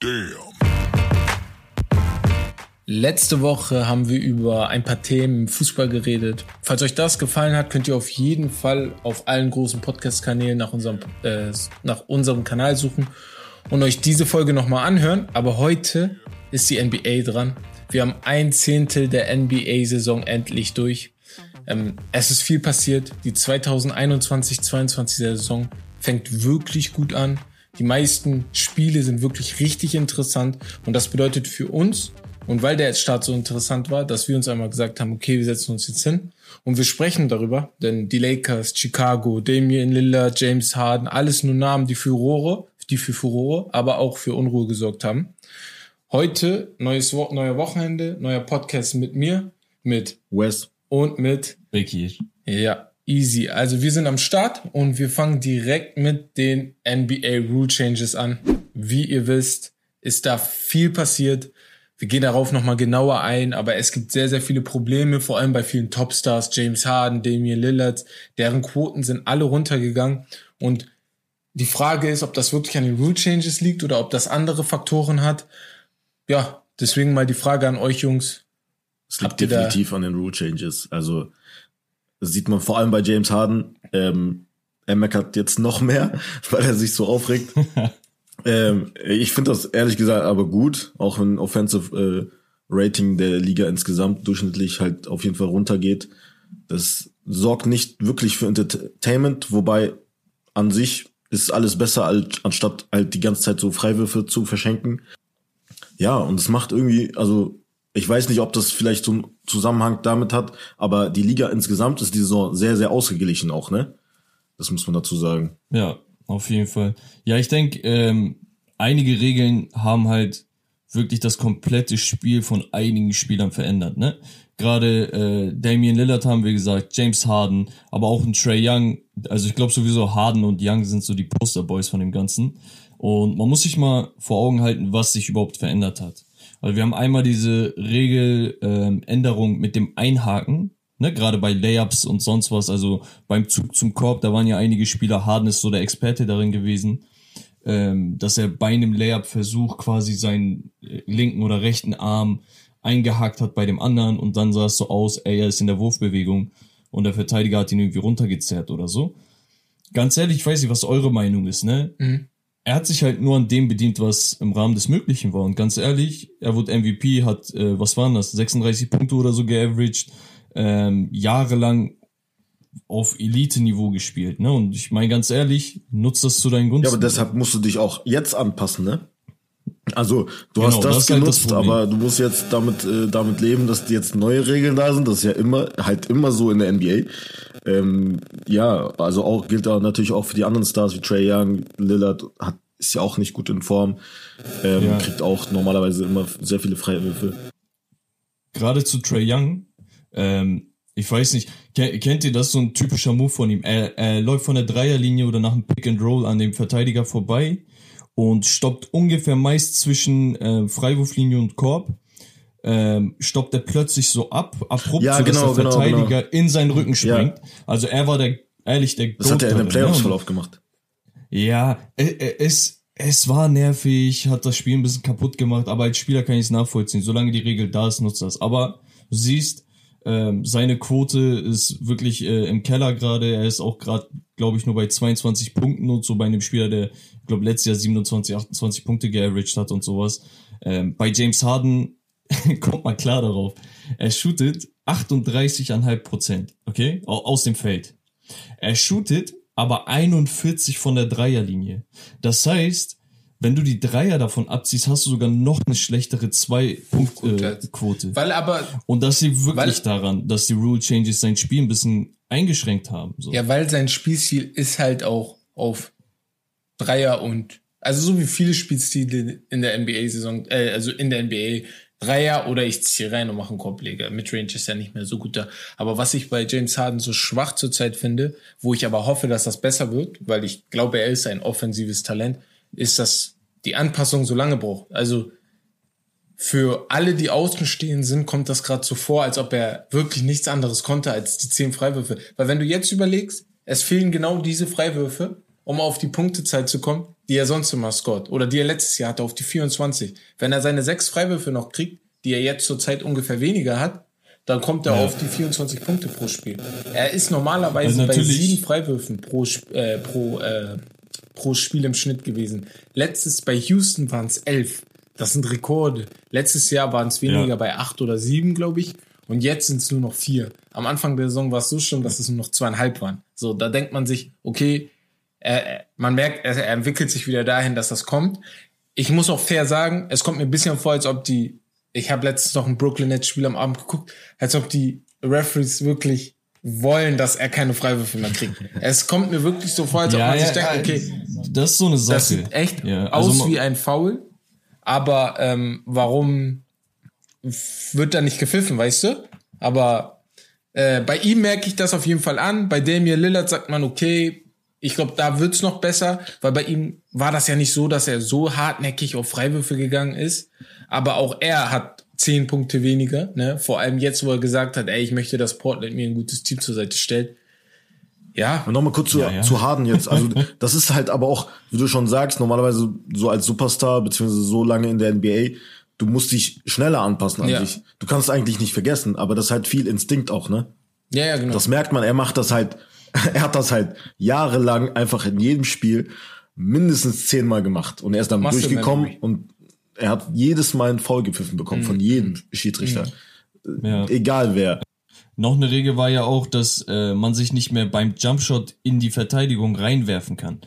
Damn. Letzte Woche haben wir über ein paar Themen im Fußball geredet. Falls euch das gefallen hat, könnt ihr auf jeden Fall auf allen großen Podcast-Kanälen nach unserem, äh, nach unserem Kanal suchen und euch diese Folge nochmal anhören. Aber heute ist die NBA dran. Wir haben ein Zehntel der NBA-Saison endlich durch. Ähm, es ist viel passiert. Die 2021-22 Saison fängt wirklich gut an. Die meisten Spiele sind wirklich richtig interessant und das bedeutet für uns und weil der Start so interessant war, dass wir uns einmal gesagt haben, okay, wir setzen uns jetzt hin und wir sprechen darüber, denn die Lakers, Chicago, Damian Lillard, James Harden, alles nur Namen, die für Furore, die für Furore, aber auch für Unruhe gesorgt haben. Heute neues Wo neuer Wochenende, neuer Podcast mit mir, mit Wes und mit Becky. Ja, easy. Also wir sind am Start und wir fangen direkt mit den NBA Rule Changes an. Wie ihr wisst, ist da viel passiert. Wir gehen darauf nochmal genauer ein, aber es gibt sehr, sehr viele Probleme, vor allem bei vielen Topstars, James Harden, Damian Lillard, deren Quoten sind alle runtergegangen und die Frage ist, ob das wirklich an den Rule Changes liegt oder ob das andere Faktoren hat. Ja, deswegen mal die Frage an euch Jungs. Es liegt definitiv an den Rule Changes. Also das sieht man vor allem bei James Harden. Ähm, er meckert jetzt noch mehr, weil er sich so aufregt. Ähm, ich finde das ehrlich gesagt aber gut, auch wenn Offensive äh, Rating der Liga insgesamt durchschnittlich halt auf jeden Fall runtergeht. Das sorgt nicht wirklich für Entertainment, wobei an sich ist alles besser, als, anstatt halt die ganze Zeit so Freiwürfe zu verschenken. Ja, und es macht irgendwie, also ich weiß nicht, ob das vielleicht so einen Zusammenhang damit hat, aber die Liga insgesamt ist die Saison sehr, sehr ausgeglichen auch, ne? Das muss man dazu sagen. Ja, auf jeden Fall. Ja, ich denke, ähm, einige Regeln haben halt wirklich das komplette Spiel von einigen Spielern verändert. Ne? Gerade äh, Damian Lillard haben wir gesagt, James Harden, aber auch ein Trey Young. Also ich glaube sowieso Harden und Young sind so die Posterboys von dem Ganzen. Und man muss sich mal vor Augen halten, was sich überhaupt verändert hat. Weil wir haben einmal diese Regeländerung ähm, mit dem Einhaken, ne, gerade bei Layups und sonst was, also beim Zug zum Korb, da waren ja einige Spieler, Harden ist so der Experte darin gewesen ähm, dass er bei einem Layup-Versuch quasi seinen äh, linken oder rechten Arm eingehakt hat bei dem anderen und dann sah es so aus, ey, er ist in der Wurfbewegung und der Verteidiger hat ihn irgendwie runtergezerrt oder so. Ganz ehrlich, ich weiß nicht, was eure Meinung ist, ne? Mhm. Er hat sich halt nur an dem bedient, was im Rahmen des Möglichen war. Und ganz ehrlich, er wurde MVP, hat, äh, was waren das, 36 Punkte oder so geaveraged, ähm, jahrelang auf Elite-Niveau gespielt, ne? Und ich meine ganz ehrlich, nutzt das zu deinen Gunsten. Ja, aber deshalb musst du dich auch jetzt anpassen, ne? Also, du genau, hast das, das genutzt, halt das aber du musst jetzt damit, äh, damit leben, dass jetzt neue Regeln da sind. Das ist ja immer, halt immer so in der NBA. Ähm, ja, also auch gilt da natürlich auch für die anderen Stars wie Trey Young, Lillard hat, ist ja auch nicht gut in Form, ähm, ja. kriegt auch normalerweise immer sehr viele Freiwürfe. Gerade zu Trey Young, ähm, ich weiß nicht, kennt ihr das so ein typischer Move von ihm? Er, er läuft von der Dreierlinie oder nach einem Pick and Roll an dem Verteidiger vorbei und stoppt ungefähr meist zwischen äh, Freiwurflinie und Korb. Ähm, stoppt er plötzlich so ab, abrupt, ja, so genau, dass der genau, Verteidiger genau. in seinen Rücken springt. Ja. Also er war der, ehrlich, der Das hat er in dem Playoffs-Verlauf gemacht. Ja, es, es war nervig, hat das Spiel ein bisschen kaputt gemacht, aber als Spieler kann ich es nachvollziehen. Solange die Regel da ist, nutzt das. Aber du siehst, ähm, seine Quote ist wirklich äh, im Keller gerade. Er ist auch gerade, glaube ich, nur bei 22 Punkten und so bei einem Spieler, der, ich glaube, letztes Jahr 27, 28 Punkte geaveraged hat und sowas. Ähm, bei James Harden kommt mal klar darauf. Er shootet 38,5 Prozent, okay, aus dem Feld. Er shootet aber 41 von der Dreierlinie. Das heißt, wenn du die Dreier davon abziehst, hast du sogar noch eine schlechtere Zwei-Punkt-Quote. Äh, weil aber. Und das liegt wirklich daran, dass die Rule Changes sein Spiel ein bisschen eingeschränkt haben. So. Ja, weil sein Spielstil ist halt auch auf Dreier und also so wie viele Spielstile in der NBA-Saison, äh, also in der NBA, Dreier oder ich ziehe rein und mache einen Korbleger. Midrange ist ja nicht mehr so gut da. Aber was ich bei James Harden so schwach zurzeit finde, wo ich aber hoffe, dass das besser wird, weil ich glaube, er ist ein offensives Talent, ist, dass die Anpassung so lange braucht. Also für alle, die außenstehend sind, kommt das gerade so vor, als ob er wirklich nichts anderes konnte als die zehn Freiwürfe. Weil wenn du jetzt überlegst, es fehlen genau diese Freiwürfe um auf die Punktezahl zu kommen, die er sonst immer scored. Oder die er letztes Jahr hatte, auf die 24. Wenn er seine sechs Freiwürfe noch kriegt, die er jetzt zurzeit ungefähr weniger hat, dann kommt er ja. auf die 24 Punkte pro Spiel. Er ist normalerweise also bei sieben Freiwürfen pro, äh, pro, äh, pro Spiel im Schnitt gewesen. Letztes bei Houston waren es elf. Das sind Rekorde. Letztes Jahr waren es weniger ja. bei acht oder sieben, glaube ich. Und jetzt sind es nur noch vier. Am Anfang der Saison war es so schlimm, dass es nur noch zweieinhalb waren. So, da denkt man sich, okay, er, man merkt, er, er entwickelt sich wieder dahin, dass das kommt. Ich muss auch fair sagen, es kommt mir ein bisschen vor, als ob die, ich habe letztens noch ein Brooklyn Nets Spiel am Abend geguckt, als ob die Referees wirklich wollen, dass er keine Freiwürfe mehr kriegt. es kommt mir wirklich so vor, als ob man ja, sich denkt, okay, das ist so eine Sache. Das sieht echt ja, also aus wie ein Foul, aber ähm, warum wird da nicht gepfiffen, weißt du? Aber äh, bei ihm merke ich das auf jeden Fall an. Bei Damian Lillard sagt man, okay, ich glaube, da wird's noch besser, weil bei ihm war das ja nicht so, dass er so hartnäckig auf Freiwürfe gegangen ist. Aber auch er hat zehn Punkte weniger, ne? Vor allem jetzt, wo er gesagt hat, ey, ich möchte, dass Portland mir ein gutes Team zur Seite stellt. Ja. Und nochmal kurz zu, ja, ja. zu Harden jetzt. Also, das ist halt aber auch, wie du schon sagst, normalerweise so als Superstar, beziehungsweise so lange in der NBA, du musst dich schneller anpassen an ja. dich. Du kannst eigentlich nicht vergessen, aber das ist halt viel Instinkt auch, ne? Ja, ja, genau. Das merkt man, er macht das halt, er hat das halt jahrelang einfach in jedem Spiel mindestens zehnmal gemacht. Und er ist dann Muscle durchgekommen Memory. und er hat jedes Mal einen Foul gepfiffen bekommen mhm. von jedem Schiedsrichter. Mhm. Ja. Egal wer. Noch eine Regel war ja auch, dass äh, man sich nicht mehr beim Jumpshot in die Verteidigung reinwerfen kann.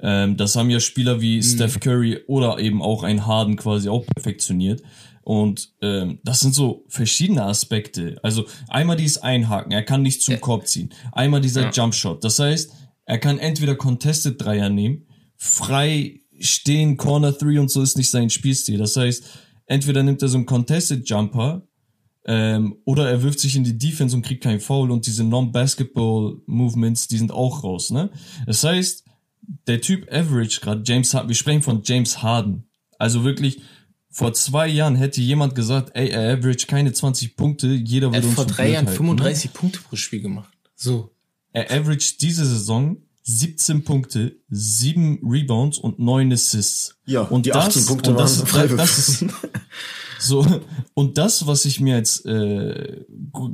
Ähm, das haben ja Spieler wie mhm. Steph Curry oder eben auch ein Harden quasi auch perfektioniert. Und ähm, das sind so verschiedene Aspekte. Also einmal dieses Einhaken, er kann nicht zum ja. Korb ziehen. Einmal dieser ja. Jumpshot. Das heißt, er kann entweder Contested Dreier nehmen, frei stehen, Corner Three und so ist nicht sein Spielstil. Das heißt, entweder nimmt er so einen Contested Jumper ähm, oder er wirft sich in die Defense und kriegt keinen Foul und diese Non-Basketball-Movements, die sind auch raus. Ne? Das heißt, der Typ Average gerade, James Harden, wir sprechen von James Harden. Also wirklich, vor zwei Jahren hätte jemand gesagt, ey, er average keine 20 Punkte, jeder würde uns vor drei Jahren 35 ne? Punkte pro Spiel gemacht. So. Er average diese Saison 17 Punkte, 7 Rebounds und 9 Assists. Ja, und die 18 das, Punkte waren das, das, das ist so und das, was ich mir jetzt äh,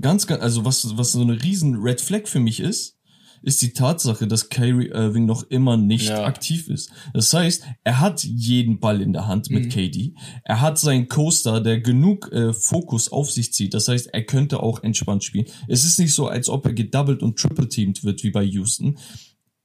ganz, ganz, also was was so eine riesen Red Flag für mich ist, ist die Tatsache, dass Kyrie Irving noch immer nicht ja. aktiv ist. Das heißt, er hat jeden Ball in der Hand mit mhm. KD. Er hat seinen Coaster, der genug äh, Fokus auf sich zieht. Das heißt, er könnte auch entspannt spielen. Es ist nicht so, als ob er gedoubled und triple-teamed wird wie bei Houston.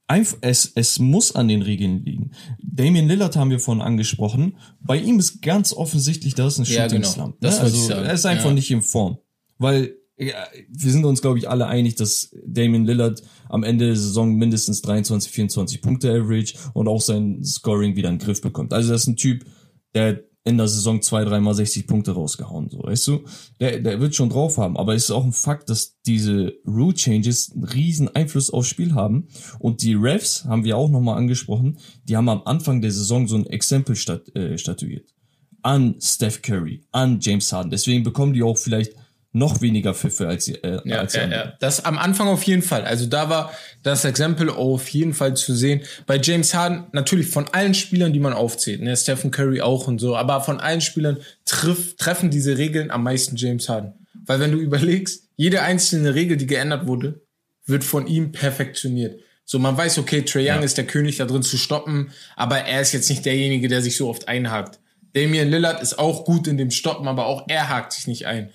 Einf es, es muss an den Regeln liegen. Damian Lillard haben wir vorhin angesprochen. Bei ihm ist ganz offensichtlich, das ist ein Shooting ja, genau. Slump. Ne? Also, er ist einfach ja. nicht in Form. Weil wir sind uns, glaube ich, alle einig, dass Damian Lillard am Ende der Saison mindestens 23, 24 Punkte average und auch sein Scoring wieder in den Griff bekommt. Also das ist ein Typ, der in der Saison zwei, dreimal 60 Punkte rausgehauen, so, weißt du? Der, der wird schon drauf haben, aber es ist auch ein Fakt, dass diese Rule Changes einen riesen Einfluss aufs Spiel haben und die Refs, haben wir auch nochmal angesprochen, die haben am Anfang der Saison so ein Exempel stat, äh, statuiert. An Steph Curry, an James Harden. Deswegen bekommen die auch vielleicht noch weniger Pfiffe als, äh, ja, als ja, ja. Das am Anfang auf jeden Fall. Also da war das Exempel auf jeden Fall zu sehen. Bei James Harden natürlich von allen Spielern, die man aufzählt, ne, Stephen Curry auch und so, aber von allen Spielern triff, treffen diese Regeln am meisten James Harden. Weil wenn du überlegst, jede einzelne Regel, die geändert wurde, wird von ihm perfektioniert. So, man weiß, okay, Trae Young ja. ist der König da drin zu stoppen, aber er ist jetzt nicht derjenige, der sich so oft einhakt. Damian Lillard ist auch gut in dem Stoppen, aber auch er hakt sich nicht ein.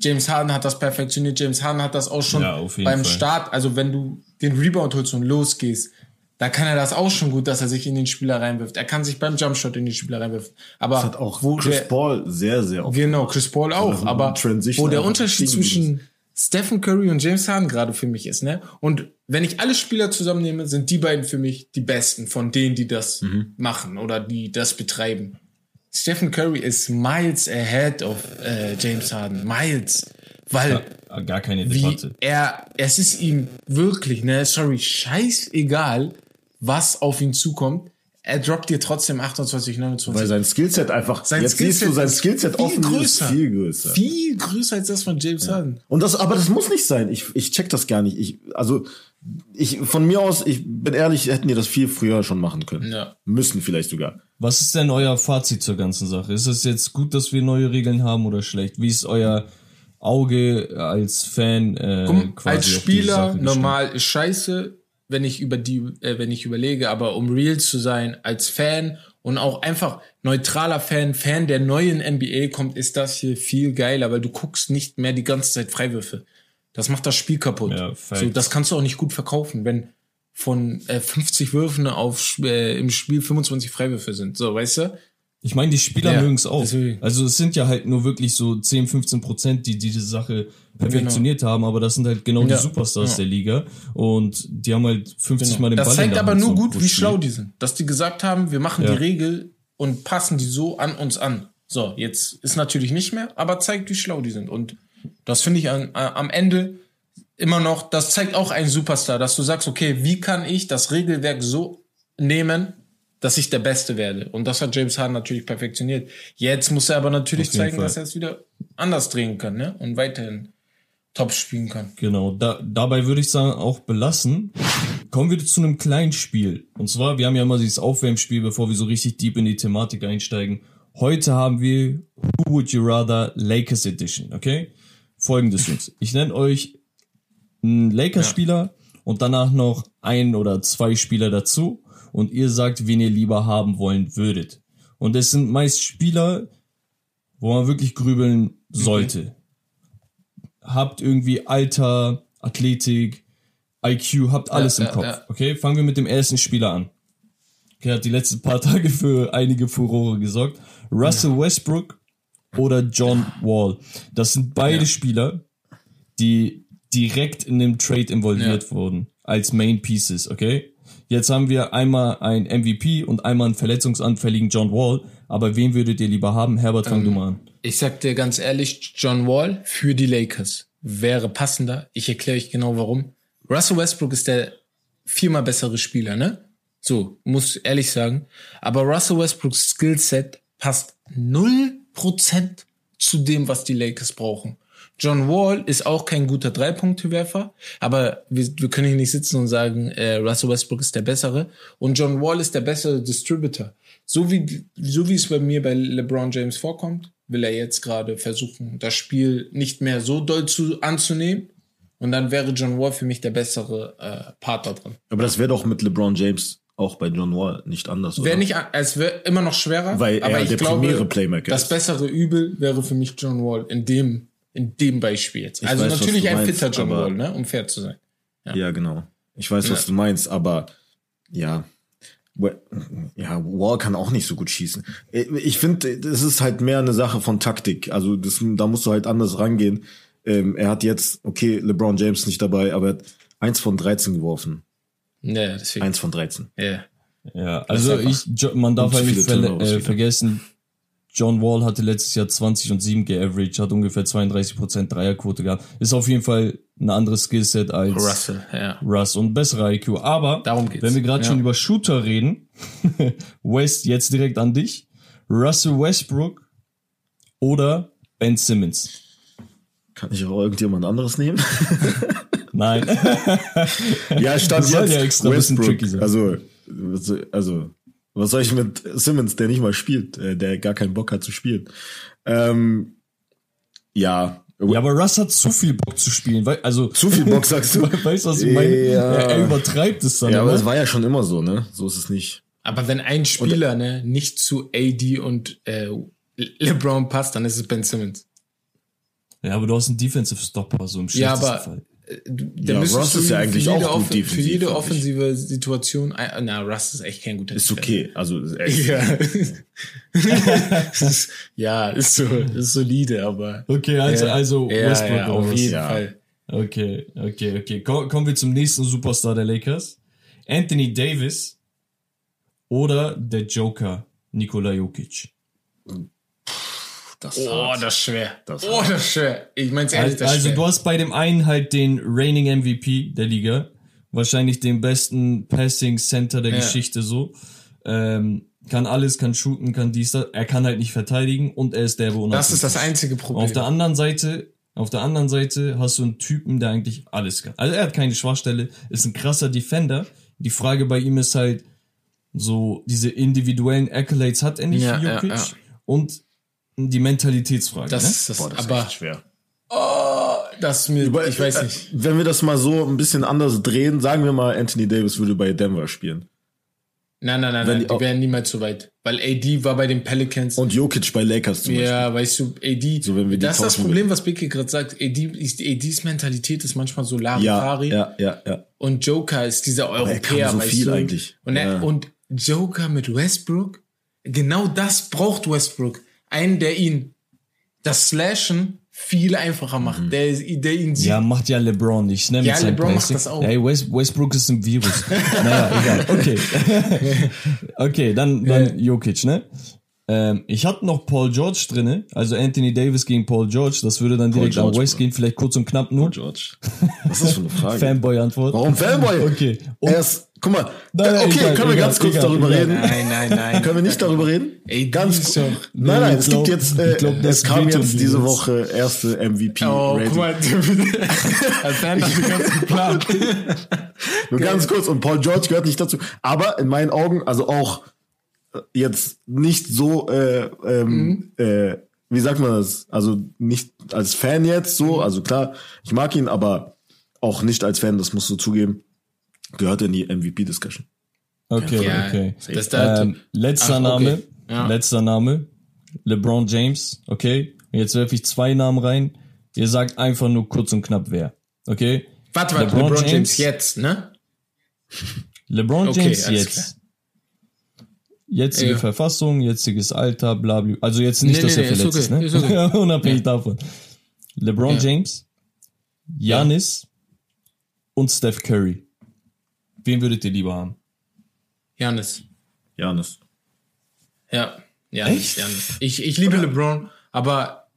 James Harden hat das perfektioniert. James Harden hat das auch schon ja, beim Fall. Start. Also wenn du den Rebound holst und losgehst, da kann er das auch schon gut, dass er sich in den Spieler reinwirft. Er kann sich beim Jumpshot in den Spieler reinwirfen. Aber das hat auch wo Chris der, Paul sehr, sehr oft. Genau, Chris Paul auch. Aber wo der Unterschied zwischen Stephen Curry und James Harden gerade für mich ist, ne? Und wenn ich alle Spieler zusammennehme, sind die beiden für mich die besten von denen, die das mhm. machen oder die das betreiben. Stephen Curry ist miles ahead of äh, James Harden. Miles. Weil ja, gar keine Debatte. Wie er, es ist ihm wirklich, ne, sorry, scheißegal, was auf ihn zukommt. Er droppt dir trotzdem 28, 29. Weil sein Skillset einfach, sein jetzt Skillset siehst du sein Skillset offen größer. viel größer. Viel größer als das von James ja. Harden. Und das, aber das muss nicht sein. Ich, ich check das gar nicht. Ich, also, ich, von mir aus, ich bin ehrlich, hätten die das viel früher schon machen können. Ja. Müssen vielleicht sogar. Was ist denn euer Fazit zur ganzen Sache? Ist es jetzt gut, dass wir neue Regeln haben oder schlecht? Wie ist euer Auge als Fan äh, Komm, quasi als Spieler normal ist scheiße, wenn ich über die, äh, wenn ich überlege, aber um real zu sein, als Fan und auch einfach neutraler Fan, Fan der neuen NBA kommt, ist das hier viel geiler, weil du guckst nicht mehr die ganze Zeit Freiwürfe. Das macht das Spiel kaputt. Ja, so, das kannst du auch nicht gut verkaufen, wenn von äh, 50 Würfen auf äh, im Spiel 25 Freiwürfe sind. So, weißt du? Ich meine, die Spieler Ja, mögen es auch. deswegen. Also es sind ja halt nur wirklich so 10, 15 Prozent, die diese Sache perfektioniert haben, aber das sind halt genau Ja, die Superstars ja. der Liga und die haben halt 50 Mal den Das Ball in zeigt aber nur so gut, wie schlau die sind. Dass die gesagt haben, wir machen die Regel und passen die so an uns an. So, jetzt ist natürlich nicht mehr, aber zeigt, wie schlau die sind. Und das finde ich an, am Ende immer noch, das zeigt auch einen Superstar, dass du sagst, okay, wie kann ich das Regelwerk so nehmen, dass ich der Beste werde? Und das hat James Harden natürlich perfektioniert. Jetzt muss er aber natürlich zeigen, Fall. dass er es wieder anders drehen kann, ne? Und weiterhin top spielen kann. Genau, da, dabei würde ich sagen, auch belassen. Kommen wir zu einem kleinen Spiel. Und zwar, wir haben ja immer dieses Aufwärmspiel, bevor wir so richtig deep in die Thematik einsteigen. Heute haben wir Who Would You Rather Lakers Edition, okay? Folgendes, Jungs. Ich nenne euch einen Lakers-Spieler und danach noch ein oder zwei Spieler dazu und ihr sagt, wen ihr lieber haben wollen würdet. Und es sind meist Spieler, wo man wirklich grübeln sollte habt irgendwie Alter, Athletik, IQ, habt alles Ja, im ja, Kopf. ja. Okay, fangen wir mit dem ersten Spieler an. Okay, hat die letzten paar Tage für einige Furore gesorgt. Russell Westbrook oder John Wall. Das sind beide Spieler, die direkt in dem Trade involviert wurden als Main Pieces, okay? Jetzt haben wir einmal einen MVP und einmal einen verletzungsanfälligen John Wall. Aber wen würdet ihr lieber haben? Herbert, fang du mal an. Ich sag dir ganz ehrlich, John Wall für die Lakers wäre passender. Ich erkläre euch genau warum. Russell Westbrook ist der viermal bessere Spieler, ne? So, muss ehrlich sagen. Aber Russell Westbrooks Skillset passt 0% zu dem, was die Lakers brauchen. John Wall ist auch kein guter Drei-Punkte-Werfer, aber wir, wir können hier nicht sitzen und sagen, äh, Russell Westbrook ist der bessere und John Wall ist der bessere Distributor. So wie, so wie es bei mir bei LeBron James vorkommt, will er jetzt gerade versuchen, das Spiel nicht mehr so doll zu, anzunehmen. Und dann wäre John Wall für mich der bessere äh, Part da drin. Aber das wäre doch mit LeBron James auch bei John Wall nicht anders? Wäre nicht, es wäre immer noch schwerer, Weil aber er ich der glaube, primäre Playmaker das ist. bessere Übel wäre für mich John Wall in dem, in dem Beispiel jetzt. Ich also weiß, was natürlich ein meinst, fitter John aber- Wall, ne, um fair zu sein. Ja, genau. Ich weiß, was Ja. du meinst, aber ja. Ja, Wall kann auch nicht so gut schießen. Ich finde, das ist halt mehr eine Sache von Taktik. Also das, da musst du halt anders rangehen. Ähm, er hat jetzt, okay, LeBron James nicht dabei, aber er hat eins von 13 geworfen. Ja, deswegen. Eins von 13. Ja. Ja, also ich, man darf halt nicht Turnovers äh, vergessen, John Wall hatte letztes Jahr 20 und 7 geaveraged, hat ungefähr 32% Dreierquote gehabt. Ist auf jeden Fall ein anderes Skillset als Russell, ja. Russ und bessere IQ. Aber Darum geht's. wenn wir gerade Ja. schon über Shooter reden, West jetzt direkt an dich. Russell Westbrook oder Ben Simmons? Kann ich auch irgendjemand anderes nehmen? Nein. ja, stand Das soll jetzt ja extra ein bisschen Westbrook. tricky sein. Also, also, was soll ich mit Simmons, der nicht mal spielt, äh, der gar keinen Bock hat zu spielen? Ähm, ja, ja, aber Russ hat zu viel Bock zu spielen. Weil, also, zu viel Bock sagst du. weißt du, was ich meine? Ja. Er, er übertreibt es dann. Ja, aber es war ja schon immer so, ne? So ist es nicht. Aber wenn ein Spieler ne, nicht zu AD und äh, LeBron passt, dann ist es Ben Simmons. Ja, aber du hast einen Defensive Stopper, so im Ja, schlechtesten aber Fall. Äh, da Ja, müsstest Russ ist ja eigentlich auch gut Offen- Für defensiv, jede ich. offensive Situation, äh, na, Russ ist echt kein guter Ist okay. Also, äh, Ja. Es ist, ja, ist so, ist solide, aber. Okay, also, ja, also ja, Westbrook ja, auf jeden Ja. Fall. Okay, okay, okay. Komm, kommen wir zum nächsten Superstar der Lakers. Anthony Davis oder der Joker Nikola Jokic. Das Oh, das ist schwer. Das oh, das ist schwer. Ich mein's ehrlich, das ist Also schwer. du hast bei dem einen halt den reigning MVP der Liga, wahrscheinlich den besten Passing Center der Ja. Geschichte so. Ähm, kann alles, kann shooten, kann dies, das. Er kann halt nicht verteidigen und er ist derbe das ist das einzige Problem. Auf der anderen Seite Auf der anderen Seite hast du einen Typen, der eigentlich alles kann. Also er hat keine Schwachstelle, ist ein krasser Defender. Die Frage bei ihm ist halt, so diese individuellen Accolades hat er nicht, Ja, wie ja, Jokic. ja. Und die Mentalitätsfrage. Das, ne? das, Boah, das ist aber echt schwer. das ist mir, ich weiß nicht. Wenn wir das mal so ein bisschen anders drehen, sagen wir mal, Anthony Davis würde bei Denver spielen. Nein, nein, nein, Wenn nein, die die wären niemals so weit. Weil AD war bei den Pelicans. Und Jokic bei Lakers zum Beispiel. ja, weißt du, AD, So, wenn wir die das ist das Problem, was Biki gerade sagt. AD, ist, ADs Mentalität ist manchmal so Ja, Larifari. ja, ja, ja. Und Joker ist dieser er Europäer, kann so weißt viel du? eigentlich. Und, er, Ja. und Joker mit Westbrook, genau das braucht Westbrook. Einen, der ihn das Slashen viel einfacher macht, der, der ihn sieht. Ja, macht ja LeBron nicht, ne? Ja, LeBron macht das auch. Ey, West, Westbrook ist ein Virus. naja, egal. Okay. okay, dann, dann Jokic, ne? Ähm, ich hatte noch Paul George drinne, also Anthony Davis gegen Paul George, das würde dann direkt George, an West gehen, vielleicht kurz und knapp nur. George. Was ist das für eine Frage? Fanboy-Antwort. Warum Fanboy? Okay. Und Er ist, guck mal, Nein, nein, okay, egal, können wir egal, ganz kurz egal, darüber egal. reden? Nein, nein, nein. Können wir nicht darüber reden? Ey, ganz kurz. Nein, nein, es glaub- gibt jetzt, äh, glaub, das es kam jetzt die diese. Woche erste MVP Oh, Rating. guck mal, als wären das ganz geplant. Nur ganz kurz, und Paul George gehört nicht dazu. Aber in meinen Augen, also auch äh, jetzt nicht so, äh, ähm, äh, wie sagt man das? Also nicht als Fan jetzt so, also klar, ich mag ihn, aber auch nicht als Fan, das musst du zugeben, gehört in die MVP-Discussion. Okay, Ja, okay. das da, Ähm, letzter Ach, Name, okay. Ja. letzter Name, LeBron James, okay? Jetzt werfe ich zwei Namen rein. Ihr sagt einfach nur kurz und knapp wer, okay? warte, warte, LeBron LeBron, James. James jetzt, ne? LeBron Okay, James alles jetzt. Jetzige Ja. Verfassung, jetziges Alter, bla bla. Also jetzt nicht, Nee, dass nee, er nee, ist verletzt ist, okay, ne? ist okay. Unabhängig davon. LeBron Ja. James, Giannis und Steph Curry. Wen würdet ihr lieber haben? Janis. Janis. Ja, Janis, Echt? Janis. Ich, ich liebe LeBron, aber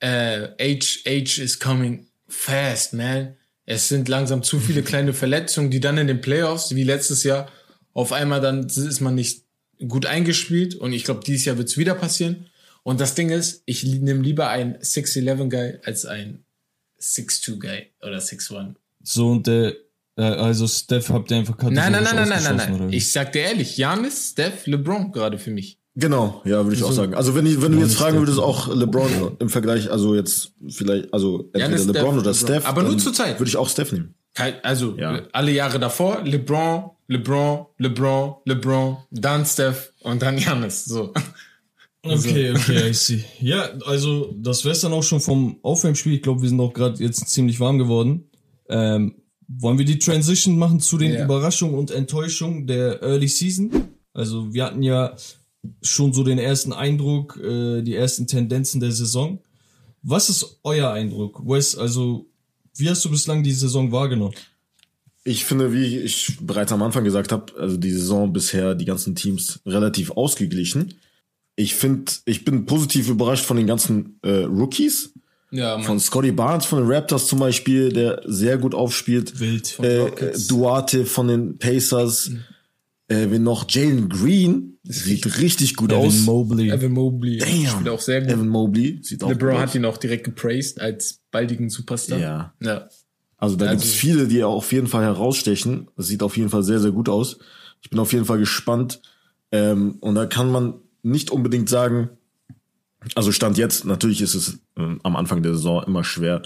äh, Age, Age is coming fast, man. Es sind langsam zu viele kleine Verletzungen, die dann in den Playoffs, wie letztes Jahr, auf einmal dann ist man nicht gut eingespielt und ich glaube, dieses Jahr wird es wieder passieren. Und das Ding ist, ich nehme lieber einen 6'11-Guy als einen 6'2-Guy oder 6'1. So und der, äh, also Steph habt ihr einfach Nein, nein, nein, nein, nein, nein, nein. wie? Ich sag dir ehrlich, Janis, Steph, LeBron gerade für mich. Genau, ja, würde ich auch sagen. Also wenn, ich, wenn du jetzt fragen würdest, auch LeBron im Vergleich, also jetzt vielleicht, also entweder Janis, LeBron Steph, oder LeBron. Steph. Aber nur zur Zeit. Würde ich auch Steph nehmen. Also Ja. äh, alle Jahre davor, LeBron, LeBron, LeBron, LeBron, dann Steph und dann Janis. So. Okay, okay, I see. Ja, also das wär's dann auch schon vom Aufwärmspiel. Ich glaube, wir sind auch gerade jetzt ziemlich warm geworden. Ähm, wollen wir die Transition machen zu den Ja. Überraschungen und Enttäuschungen der Early Season? Also wir hatten ja schon so den ersten Eindruck, äh, die ersten Tendenzen der Saison. Was ist euer Eindruck, Wes? Also wie hast du bislang die Saison wahrgenommen? Ich finde, wie ich bereits am Anfang gesagt habe, also die Saison bisher die ganzen Teams relativ ausgeglichen. Ich finde, ich bin positiv überrascht von den ganzen äh, Rookies. Ja. Von Scotty Barnes von den Raptors zum Beispiel, der sehr gut aufspielt. Wild. Äh, Rockets. Duarte von den Pacers. Äh, wen noch? Jalen Green. Sieht richtig gut Evan aus. Mobley. Evan Mobley Damn. spielt auch sehr gut. Evan Mobley. Sieht auch LeBron gut hat aus. ihn auch direkt gepraised als baldigen Superstar. Ja. ja. Also da Also- gibt's viele, die auf jeden Fall herausstechen. Das sieht auf jeden Fall sehr, sehr gut aus. Ich bin auf jeden Fall gespannt. Ähm, und da kann man nicht unbedingt sagen, also Stand jetzt, natürlich ist es ähm, am Anfang der Saison immer schwer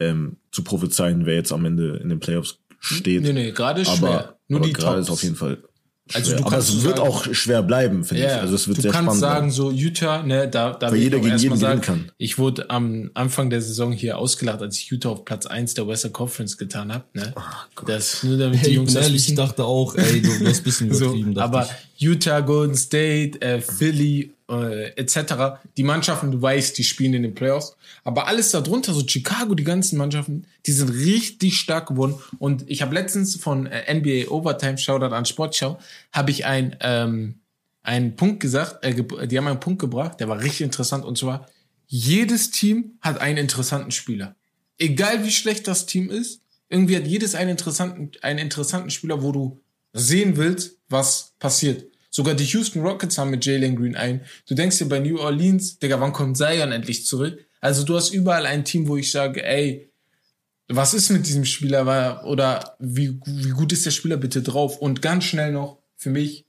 ähm, zu prophezeien, wer jetzt am Ende in den Playoffs steht. Nee, nee, gerade ist aber, schwer. Nur aber die gerade Tops. ist auf jeden Fall schwer. Also du aber kannst es so wird sagen- auch schwer bleiben, finde ich. Ja, Also es wird du sehr kannst spannend sagen, bleiben. so Utah, ne, da, da Weil will jeder ich gegen jeden sagen, gewinnen kann. ich wurde am Anfang der Saison hier ausgelacht, als ich Utah auf Platz 1 der Western Conference getan habe. Ne? das nur damit Hey, die ich Jungs ehrlich, ich dachte auch, ey, du, du hast ein bisschen So, übertrieben. dachte aber ich. Utah, Golden State, äh, Philly, äh, etc. Die Mannschaften, du weißt, die spielen in den Playoffs. Aber alles darunter, so Chicago, die ganzen Mannschaften, die sind richtig stark geworden. Und ich habe letztens von äh, NBA Overtime, Shoutout an Sportschau, habe ich ein, ähm, einen Punkt gesagt, äh, die haben einen Punkt gebracht, der war richtig interessant. Und zwar, jedes Team hat einen interessanten Spieler. Egal wie schlecht das Team ist, irgendwie hat jedes einen interessanten, einen interessanten Spieler, wo du sehen willst, was passiert. Sogar die Houston Rockets haben mit Jalen Green einen. Du denkst dir bei New Orleans, Digga, wann kommt Zion endlich zurück? Also du hast überall ein Team, wo ich sage, ey, was ist mit diesem Spieler oder wie, wie gut ist der Spieler bitte drauf? Und ganz schnell noch für mich,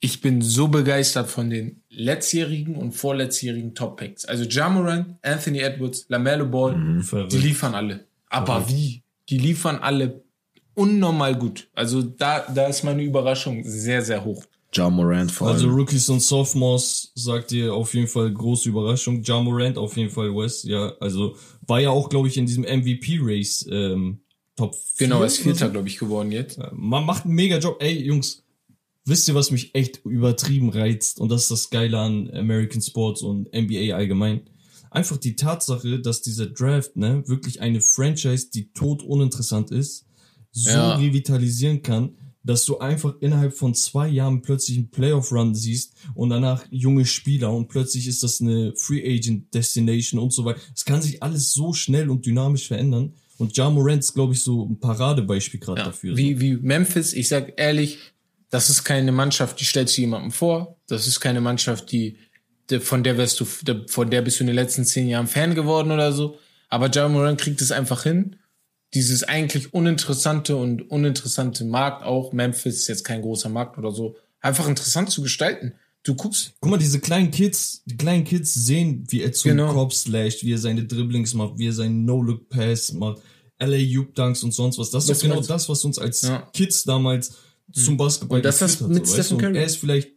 ich bin so begeistert von den letztjährigen und vorletzjährigen Top-Picks. Also Jamoran, Anthony Edwards, LaMelo Ball, mhm, die liefern alle. Aber wie? Die liefern alle unnormal gut. Also da, da ist meine Überraschung sehr, sehr hoch. Ja Morant vor also allem. Also Rookies und Sophomores sagt ihr auf jeden Fall große Überraschung. Ja Morant auf jeden Fall West, ja, also war ja auch, glaube ich, in diesem MVP-Race ähm, Top 4. Genau, ist Vierter, so. glaube ich, geworden jetzt. Man macht einen mega Job. Ey, Jungs, wisst ihr, was mich echt übertrieben reizt? Und das ist das Geile an American Sports und NBA allgemein. Einfach die Tatsache, dass dieser Draft, ne, wirklich eine Franchise, die tot uninteressant ist, so ja. revitalisieren kann, dass du einfach innerhalb von zwei Jahren plötzlich einen Playoff-Run siehst und danach junge Spieler und plötzlich ist das eine Free Agent Destination und so weiter. Es kann sich alles so schnell und dynamisch verändern. Und Ja Morant ist, glaube ich, so ein Paradebeispiel gerade ja, dafür. Wie, so. wie Memphis, ich sag ehrlich, das ist keine Mannschaft, die stellst du jemandem vor. Das ist keine Mannschaft, die, die von der wirst du, von der bist du in den letzten zehn Jahren Fan geworden oder so. Aber Ja Morant kriegt es einfach hin dieses eigentlich uninteressante und uninteressante Markt auch, Memphis ist jetzt kein großer Markt oder so, einfach interessant zu gestalten. Du guckst. Guck mal, diese kleinen Kids, die kleinen Kids sehen, wie er zum genau. Korb slasht, wie er seine Dribblings macht, wie er seinen No-Look-Pass macht, LA Juke Dunks und sonst was. Das, das ist genau das, was uns als ja. Kids damals zum Basketball und das ist mit so, Stephen Curry. Er ist vielleicht,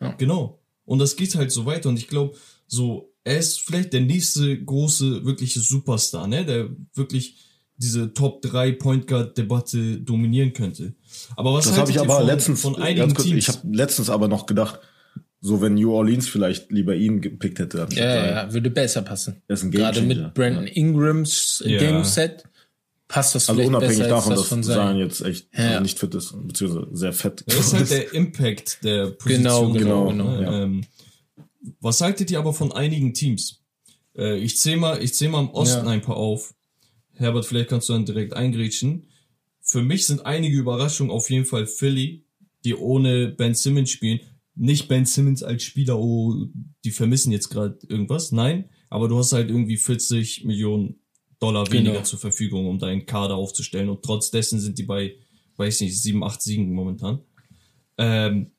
ja. genau. Und das geht halt so weiter. Und ich glaube, so, er ist vielleicht der nächste große, wirkliche Superstar, ne, der wirklich diese Top 3 Point Guard Debatte dominieren könnte. Aber was das habe ich aber von, letztens von einigen kurz, Teams? Ich habe letztens aber noch gedacht, so wenn New Orleans vielleicht lieber ihn gepickt hätte. Ja, ja, ja, würde besser passen. Er ist ein Gerade mit Brandon. Ingrams ja. Game Set passt das Also unabhängig davon, dass von Zion jetzt echt ja. nicht fit ist, beziehungsweise sehr fett. Das ist halt der Impact der Position. Genau, genau, genau. genau ja. ähm, was haltet ihr aber von einigen Teams? Äh, ich zähle mal, ich zähl mal im Osten ein paar auf. Herbert, vielleicht kannst du dann direkt eingrätschen. Für mich sind einige Überraschungen auf jeden Fall Philly, die ohne Ben Simmons spielen. Nicht Ben Simmons als Spieler, oh, die vermissen jetzt gerade irgendwas. Nein, aber du hast halt irgendwie 40 Millionen Dollar weniger genau. zur Verfügung, um deinen Kader aufzustellen. Und trotz dessen sind die bei, weiß nicht, 7, 8 Siegen momentan. Ähm,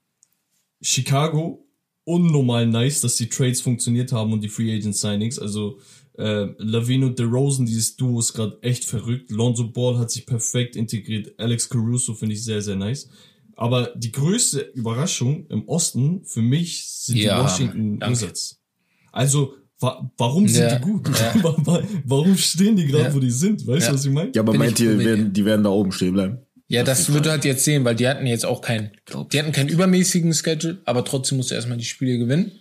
Chicago, unnormal nice, dass die Trades funktioniert haben und die Free Agent Signings. Also äh, Lavino DeRozan, dieses Duo ist gerade echt verrückt. Lonzo Ball hat sich perfekt integriert. Alex Caruso finde ich sehr, sehr nice. Aber die größte Überraschung im Osten für mich sind ja, die Washington Wizards. Also, wa warum sind ja, die gut? Ja. warum stehen die gerade, wo die sind? Weißt du, was ich meine? Ja, aber meint ihr, werden, die werden da oben stehen bleiben? Ja, das, das würde halt jetzt sehen, weil die hatten jetzt auch keinen, die hatten keinen übermäßigen Schedule, aber trotzdem musst du erstmal die Spiele gewinnen.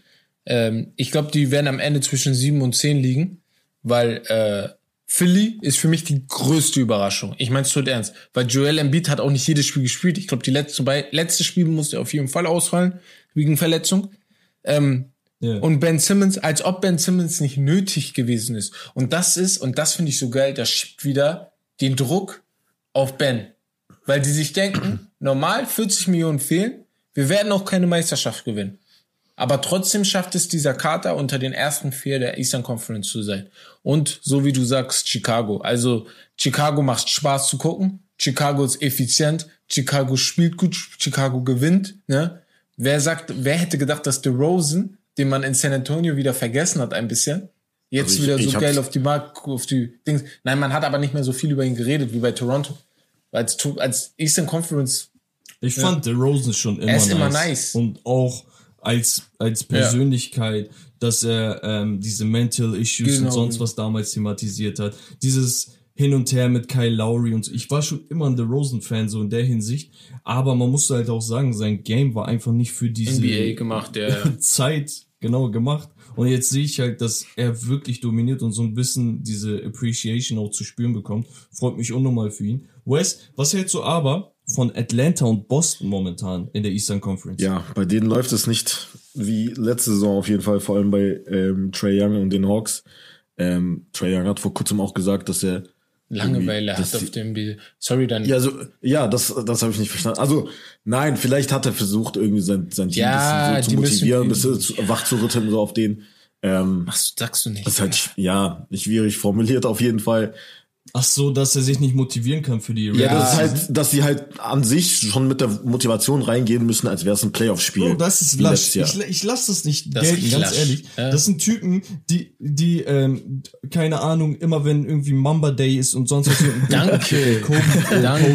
Ähm, ich glaube, die werden am Ende zwischen sieben und zehn liegen weil äh, Philly ist für mich die größte Überraschung. Ich meine es tot ernst, weil Joel Embiid hat auch nicht jedes Spiel gespielt. Ich glaube, die letzte, bei, letzte Spiel musste auf jeden Fall ausfallen wegen Verletzung. Ähm, yeah. Und Ben Simmons, als ob Ben Simmons nicht nötig gewesen ist. Und das ist, und das finde ich so geil, das schiebt wieder den Druck auf Ben. Weil die sich denken, normal 40 Millionen fehlen, wir werden auch keine Meisterschaft gewinnen. Aber trotzdem schafft es dieser Kater unter den ersten vier der Eastern Conference zu sein. Und so wie du sagst, Chicago. Also Chicago macht Spaß zu gucken. Chicago ist effizient. Chicago spielt gut. Chicago gewinnt. Ne? Wer sagt, wer hätte gedacht, dass DeRozan, den man in San Antonio wieder vergessen hat ein bisschen, jetzt also ich, wieder so geil auf die Mark, auf die Dings. Nein, man hat aber nicht mehr so viel über ihn geredet wie bei Toronto. Als, als Eastern Conference. Ich ja. fand DeRozan schon immer, er ist nice. immer nice. Und auch als, als Persönlichkeit, ja. dass er ähm, diese Mental Issues genau. und sonst was damals thematisiert hat. Dieses hin und her mit Kyle Lowry und so. Ich war schon immer ein The Rosen-Fan, so in der Hinsicht. Aber man musste halt auch sagen, sein Game war einfach nicht für diese NBA gemacht, ja. Zeit genau gemacht. Und jetzt sehe ich halt, dass er wirklich dominiert und so ein bisschen diese Appreciation auch zu spüren bekommt. Freut mich unnormal für ihn. Wes, was hältst du aber von Atlanta und Boston momentan in der Eastern Conference. Ja, bei denen läuft es nicht wie letzte Saison auf jeden Fall, vor allem bei ähm, Trey Young und den Hawks. Ähm, Trey Young hat vor kurzem auch gesagt, dass er Langeweile hat auf dem Bild. Sorry, dann. Ja, so, ja, das, das habe ich nicht verstanden. Also, nein, vielleicht hat er versucht, irgendwie sein, sein Team ja, bisschen so zu motivieren, ein bisschen zu, wach zu rütteln, so auf den. Ähm, Ach, sagst du nicht. das ist halt, ja, schwierig formuliert auf jeden Fall. Ach so, dass er sich nicht motivieren kann für die Ja, Regular das ist halt, dass sie halt an sich schon mit der Motivation reingehen müssen, als wäre es ein Playoff-Spiel. Bro, das ist lasch. Ich, ich lasse das nicht Das ist gelten, ganz lasch. ehrlich. Ja. Das sind Typen, die, die, ähm, keine Ahnung, immer wenn irgendwie Mamba Day ist und sonst was, Danke. Äh, Danke.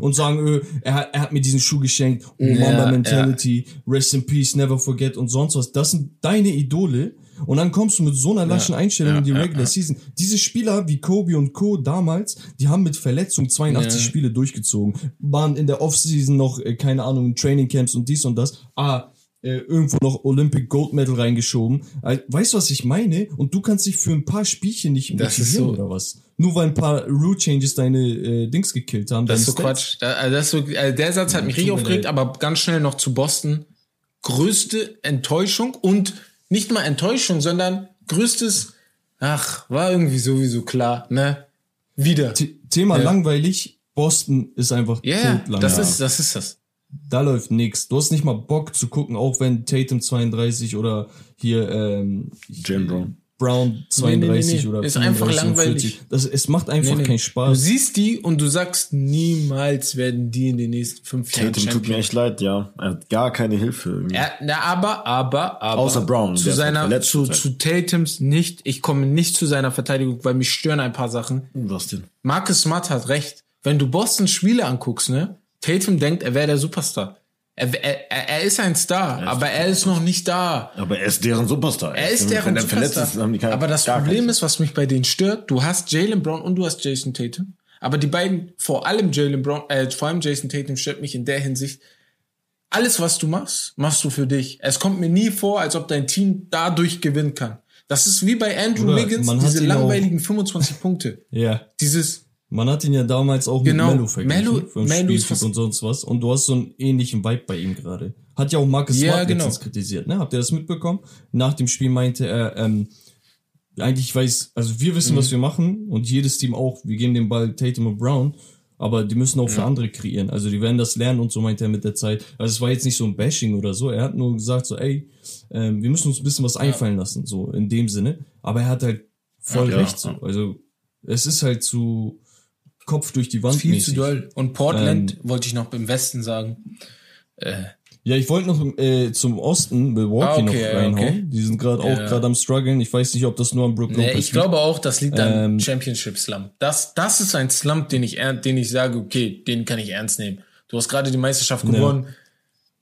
und sagen, äh, er, hat- er hat mir diesen Schuh geschenkt, oh Ja, Mamba Mentality, Rest in Peace, Never Forget und sonst was. Das sind deine Idole. Und dann kommst du mit so einer laschen Einstellung ja, in die ja, Regular ja. Season. Diese Spieler wie Kobe und Co. damals, die haben mit Verletzung 82 Ja. Spiele durchgezogen, waren in der Offseason noch, äh, keine Ahnung, Training Camps und dies und das. Ah, äh, irgendwo noch Olympic Gold Medal reingeschoben. Äh, Weißt du, was ich meine? Und du kannst dich für ein paar Spielchen nicht Das motivieren so- oder was? Nur weil ein paar Rule Changes deine äh, Dings gekillt haben. Das ist so Stats. Quatsch. Da, also das ist so, also der Satz hat mich richtig aufgeregt, aber ganz schnell noch zu Boston. Größte Enttäuschung und nicht mal Enttäuschung, sondern größtes, ach, war irgendwie sowieso klar, ne? Wieder. The- Thema Ja. langweilig. Boston ist einfach Ja, yeah, totlangweilig. das ist, das ist das. da läuft nix. Du hast nicht mal Bock zu gucken, auch wenn Tatum 32 oder hier ähm, Jalen Brown. Brown 32 Nee, nee, nee. oder Ist einfach 35 und langweilig. 40. Das, es macht einfach Nee, nee. keinen Du Spaß. siehst die und du sagst, niemals werden die in den nächsten fünf Jahren Tatum tut mir echt leid, ja. Er hat gar keine Hilfe. irgendwie. Ja, na, aber, aber, aber. Außer Brown, Zu seiner, zu, zu Tatums nicht. Ich komme nicht zu seiner Verteidigung, weil mich stören ein paar Sachen. Was denn? Marcus Smart hat recht. Wenn du Boston Spiele anguckst, ne? Tatum denkt, er wäre der Superstar. Er, er, er er ist ein Star, aber er ist noch nicht da. Aber er ist deren Superstar. Er ist deren er Superstar. ist, aber das Problem ist, was mich bei denen stört, du hast Jalen Brown und du hast Jason Tatum. Aber die beiden, vor allem Jalen Brown, äh, vor allem Jason Tatum stört mich in der Hinsicht, alles, was du machst, machst du für dich. Es kommt mir nie vor, als ob dein Team dadurch gewinnen kann. Das ist wie bei Andrew Oder Wiggins, diese langweiligen 25 Punkte. Ja. Dieses, Man hat ihn ja damals auch Genau. mit Melo verglichen. Melo- vom Melo ist und sonst was. Und du hast so einen ähnlichen Vibe bei ihm gerade. Hat ja auch Marcus Ja, Smart genau. letztens kritisiert, ne? Habt ihr das mitbekommen? Nach dem Spiel meinte er, ähm, eigentlich weiß, also wir wissen, Mhm. was wir machen und jedes Team auch. Wir geben den Ball Tatum und Brown, aber die müssen auch für andere kreieren. Also die werden das lernen und so meinte er mit der Zeit. Also es war jetzt nicht so ein Bashing oder so. Er hat nur gesagt so, ey, ähm, wir müssen uns ein bisschen was einfallen lassen, so in dem Sinne. Aber er hat halt voll Ja, recht so. ja. Also es ist halt zu Kopf durch die Wand viel mäßig. zu doll. Und Portland, Ähm, wollte ich noch im Westen sagen. Äh, Ja, ich wollte noch äh, zum Osten Milwaukee Ah, okay, noch reinhauen. okay. Die sind gerade auch Ja. gerade am struggeln. Ich weiß nicht, ob das nur am Brook Nee, Lopez ich liegt. glaube auch, das liegt am Ähm, Championship Slump. Das, das ist ein Slump, den ich, den ich sage, okay, den kann ich ernst nehmen. Du hast gerade die Meisterschaft gewonnen.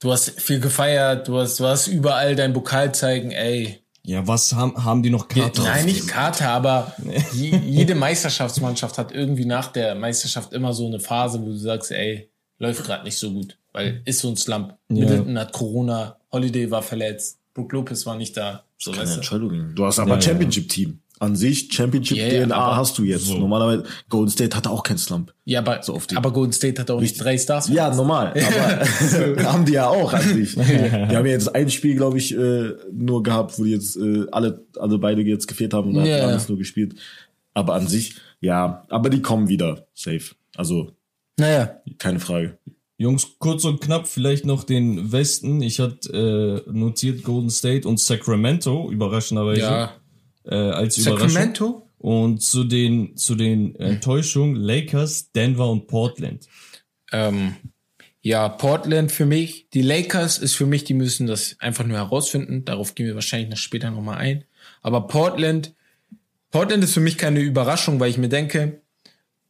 Du hast viel gefeiert. Du hast, du hast überall dein Pokal zeigen. Ey, Ja, was haben haben die noch Karte? nein, nicht Karte, aber je, jede Meisterschaftsmannschaft hat irgendwie nach der Meisterschaft immer so eine Phase, wo du sagst, ey, läuft gerade nicht so gut, weil ist so ein Slump. Ja. Middleton hat Corona, Holiday war verletzt, Brook Lopez war nicht da. So, Keine weißt du? Hast aber Ja, ja. Championship-Team. An sich, Championship Ja, ja, DNA aber- hast du jetzt. Normalerweise, Golden State hatte auch keinen Slump. Ja, aber, So aber Golden State hat auch nicht drei Stars. Ja, normal. Aber haben die ja auch an sich. Die haben ja jetzt ein Spiel, glaube ich, äh, nur gehabt, wo die jetzt äh, alle, alle beide jetzt gefehlt haben und hat ja. alles nur gespielt. Aber an sich, ja, aber die kommen wieder safe. Also, Naja. keine Frage. Jungs, kurz und knapp vielleicht noch den Westen. Ich hatte äh, notiert Golden State und Sacramento, überraschenderweise. Ja. Äh, als Überraschung. Sacramento? Und zu den, zu den Enttäuschungen Lakers, Denver und Portland. Ähm, ja, Portland für mich. Die Lakers ist für mich, die müssen das einfach nur herausfinden. Darauf gehen wir wahrscheinlich noch später nochmal ein. Aber Portland, Portland ist für mich keine Überraschung, weil ich mir denke,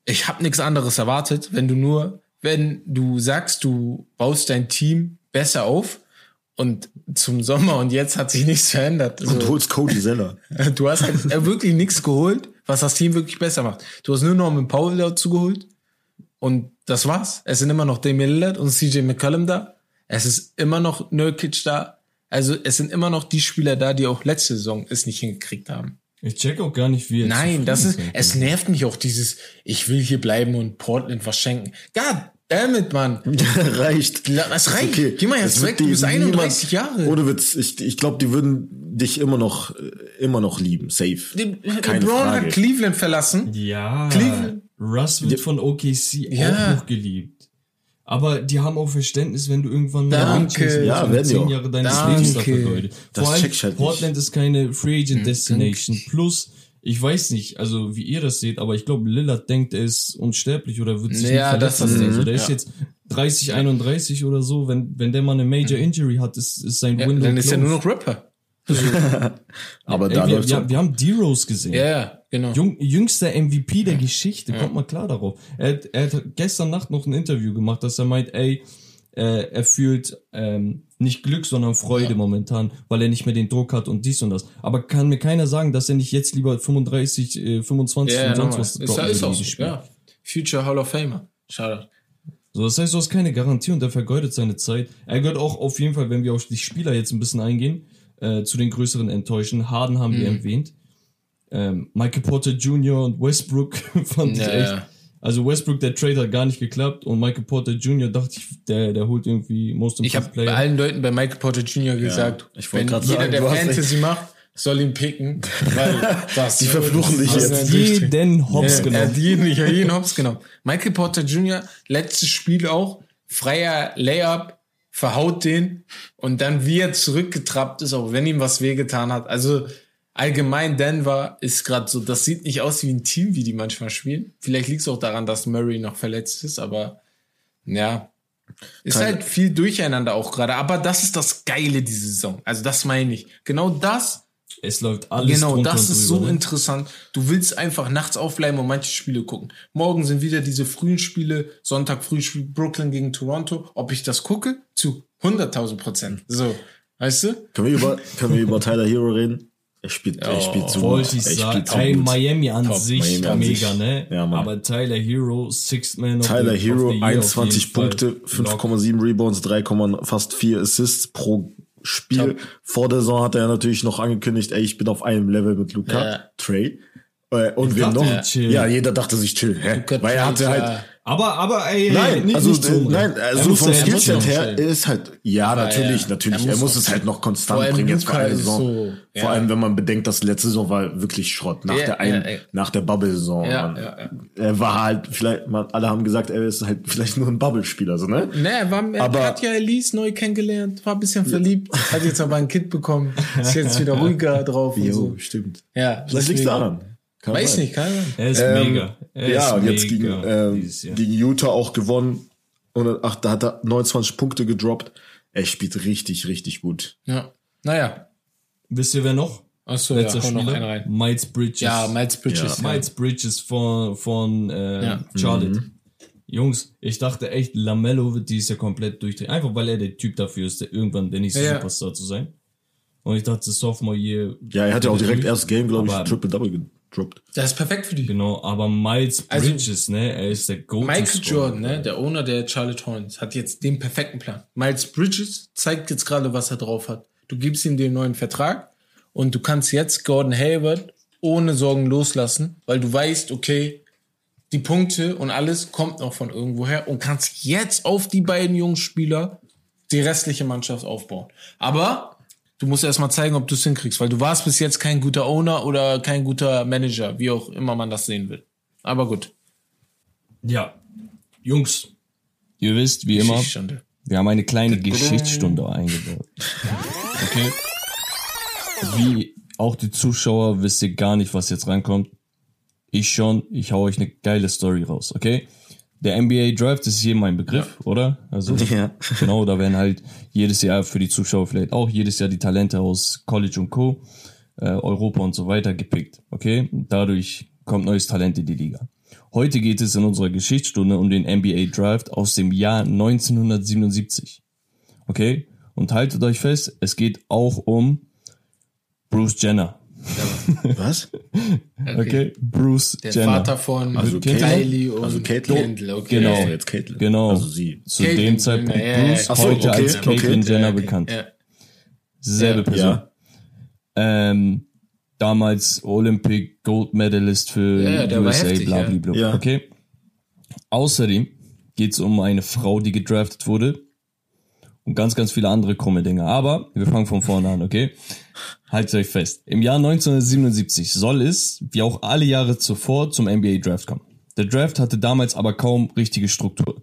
ich habe nichts anderes erwartet, wenn du nur, wenn du sagst, du baust dein Team besser auf und zum Sommer und jetzt hat sich nichts verändert. Und So. holst Cody Zeller. Du hast halt wirklich nichts geholt, was das Team wirklich besser macht. Du hast nur noch mit Paul dazu geholt und das war's. Es sind immer noch Damian Lillard und CJ McCollum da. Es ist immer noch Nurkic da. Also es sind immer noch die Spieler da, die auch letzte Saison es nicht hingekriegt haben. Ich check auch gar nicht, wie er Nein, das ist, es nervt mich auch dieses, ich will hier bleiben und Portland was schenken. God damn it, Mann. reicht. Das reicht. Geh mal jetzt Das weg, du die bist 31 Jahre. Ohne Witz, ich, ich glaube, die würden dich immer noch, äh, immer noch lieben. Safe. Den- Keine LeBron Frage. hat Cleveland verlassen. Ja, Cleveland- Russ wird von OKC Ja. auch noch geliebt. Aber die haben auch Verständnis, wenn du irgendwann mal Danke. Ja, werden die zehn. Jahre deines Danke. Lebens dafür vergeudet. Das Vor allem, check ich halt nicht. Portland ist keine Free Agent Destination. Plus, ich weiß nicht, also wie ihr das seht, aber ich glaube, Lillard denkt, er ist unsterblich oder wird sich Ja, nicht das verletzen. ist das also, Ding. der ist Ja. jetzt 30, 31 oder so. Wenn, wenn der mal eine Major Injury hat, ist, ist sein Ja, Window dann ist er nur noch Rapper. Aber Ey, da wir, wir, wir haben D-Rose gesehen. Ja, ja, genau. Jung, jüngster MVP der Geschichte, kommt mal klar darauf. Er, hat- er hat gestern Nacht noch ein Interview gemacht, dass er meint, ey, äh, er fühlt ähm, nicht Glück, sondern Freude momentan, weil er nicht mehr den Druck hat und dies und das. Aber kann mir keiner sagen, dass er nicht jetzt lieber 35, äh, 25 Ja, ja, und sonst was ist, ist auch Spiel. ja. Future Hall of Famer. Schade. So, das heißt, du hast keine Garantie und er vergeudet seine Zeit. Er gehört auch auf jeden Fall, wenn wir auf die Spieler jetzt ein bisschen eingehen, äh, zu den größeren Enttäuschen. Harden haben Mhm. wir erwähnt. Ähm, Michael Porter Jr. und Westbrook fand Ja, ich echt. Ja. Also Westbrook, der Trade hat gar nicht geklappt und Michael Porter Jr. dachte ich, der, der holt irgendwie Most Ich habe Improved bei allen Leuten bei Michael Porter Jr. gesagt, ich wollte wenn jeder, sagen, der Fantasy macht, soll ihn picken, weil das Die verfluchen dich jetzt. jeden Hops Ja, Er genommen. hat jeden, ich habe jeden Hops genommen. Michael Porter Jr., letztes Spiel auch, freier Layup, verhaut den und dann wie er zurückgetrappt ist, auch wenn ihm was wehgetan hat. Also allgemein Denver ist gerade so, das sieht nicht aus wie ein Team, wie die manchmal spielen. Vielleicht liegt es auch daran, dass Murray noch verletzt ist, aber ja. Ist Teil- halt viel durcheinander auch gerade, aber das ist das Geile diese Saison. Also das meine ich. Genau das Es läuft alles Genau, das ist drüber, so ne? interessant. Du willst einfach nachts aufbleiben und manche Spiele gucken. Morgen sind wieder diese frühen Spiele, Sonntag Frühspiel Brooklyn gegen Toronto. Ob ich das gucke? Zu 100.000 Prozent. So, weißt du? Können wir über, können wir über Tyler Hero reden? Er spielt, er Oh, spielt so Wollte ich Er sagen. Ey, gut. Miami an Top. sich Miami an mega, sich. ne? Ja, Mann. Aber Tyler Hero, Sixth Man of Tyler the, Hero, of the Year auf 21 jeden Fall. Punkte, Lock. 5,7 Rebounds, 3, fast 4 Assists pro Spiel. Top. Vor der Saison hat er natürlich noch angekündigt, ey, ich bin auf einem Level mit Luca, Ja. Trey. Äh, Und wir dachte, noch? er. Ja, jeder dachte sich chill. Hä? Luka Weil er hatte halt, ja. Aber, aber, ey, Nein, nicht, also nicht so, nein, Er also muss vom er muss Skillset her ist halt, ja, Aber natürlich, ja, natürlich. er Er muss muss auch es halt noch Vor konstant bringen jetzt für eine Saison. so, Vor ja. allem, wenn man bedenkt, dass letzte Saison war wirklich Schrott. Nach Ja, der ein, nach der Bubble-Saison. Ja, Mann. ja, ja. Er war halt, vielleicht, man, alle haben gesagt, er ist halt vielleicht nur ein Bubble-Spieler, so, ne? Ne, er, war, er Aber- hat ja Elise neu kennengelernt, war ein bisschen verliebt, hat jetzt aber ein Kind bekommen, ist jetzt wieder ruhiger drauf und so. stimmt. Ja, Vielleicht deswegen- daran. Kann Weiß sein. nicht, keine Ahnung. Er ist Ähm, mega. Er ja, ist und jetzt mega gegen, ähm, gegen Utah auch gewonnen. Und ach, da hat er 29 Punkte gedroppt. Er spielt richtig, richtig gut. Ja. Naja. Wisst ihr, wer noch? Achso, Letzter ja, hau noch einen Spieler? rein. Miles Bridges. Ja, Miles Bridges. Ja. Ja. Miles Bridges von, von äh, Ja. Charlotte. Jungs, ich dachte echt, Lamello wird dieses Jahr komplett durchdrehen. Einfach weil er der Typ dafür ist, der irgendwann der nächste Ja, ja. Superstar zu sein. Und ich dachte, Sophomore Year. Ja, er hat ja auch direkt erst Game, glaube ich, Triple-Double gedroppt. Das ist perfekt für die. Genau, aber Miles Also, Bridges, ne, er ist der go Michael Jordan, ne, der Owner der Charlotte Hornets, hat jetzt den perfekten Plan. Miles Bridges zeigt jetzt gerade, was er drauf hat. Du gibst ihm den neuen Vertrag und du kannst jetzt Gordon Hayward ohne Sorgen loslassen, weil du weißt, okay, die Punkte und alles kommt noch von irgendwoher und kannst jetzt auf die beiden jungen Spieler die restliche Mannschaft aufbauen. Aber du musst erstmal zeigen, ob du es hinkriegst, weil du warst bis jetzt kein guter Owner oder kein guter Manager, wie auch immer man das sehen will. Aber gut. Ja. Jungs, ihr wisst, wie immer, wir haben eine kleine Geschichtsstunde eingebaut. Okay? Wie auch die Zuschauer wisst ihr gar nicht, was jetzt rankommt. Ich schon, ich hau euch eine geile Story raus, okay? Der NBA Draft ist hier mein Begriff, oder? Also Ja. genau, da werden halt jedes Jahr für die Zuschauer vielleicht auch jedes Jahr die Talente aus College und Co, äh, Europa und so weiter gepickt, okay? Dadurch kommt neues Talent in die Liga. Heute geht es in unserer Geschichtsstunde um den NBA Draft aus dem Jahr 1977. Okay? Und haltet euch fest, es geht auch um Bruce Jenner. Was? Okay? Bruce Der Jenner. Vater von Also Kylie Caitlyn? und Also Caitlyn? Kendall, okay. Genau. Oh, jetzt Caitlyn. Genau. Also sie. Zu Caitlyn dem Zeitpunkt Jenner, ja, ja. Bruce, Ach so, heute okay, als Caitlyn okay. Jenner Ja, okay. bekannt. Ja. Selbe Ja. Person. Ja. Ähm, damals Olympic Gold Medalist für Ja, ja, USA, heftig, bla, ja. bla, bla. Ja. Okay. Außerdem geht's um eine Frau, die gedraftet wurde. Und ganz, ganz viele andere krumme Dinge. Aber wir fangen von vorne an, okay? Haltet euch fest. Im Jahr 1977 soll es, wie auch alle Jahre zuvor, zum NBA Draft kommen. Der Draft hatte damals aber kaum richtige Struktur.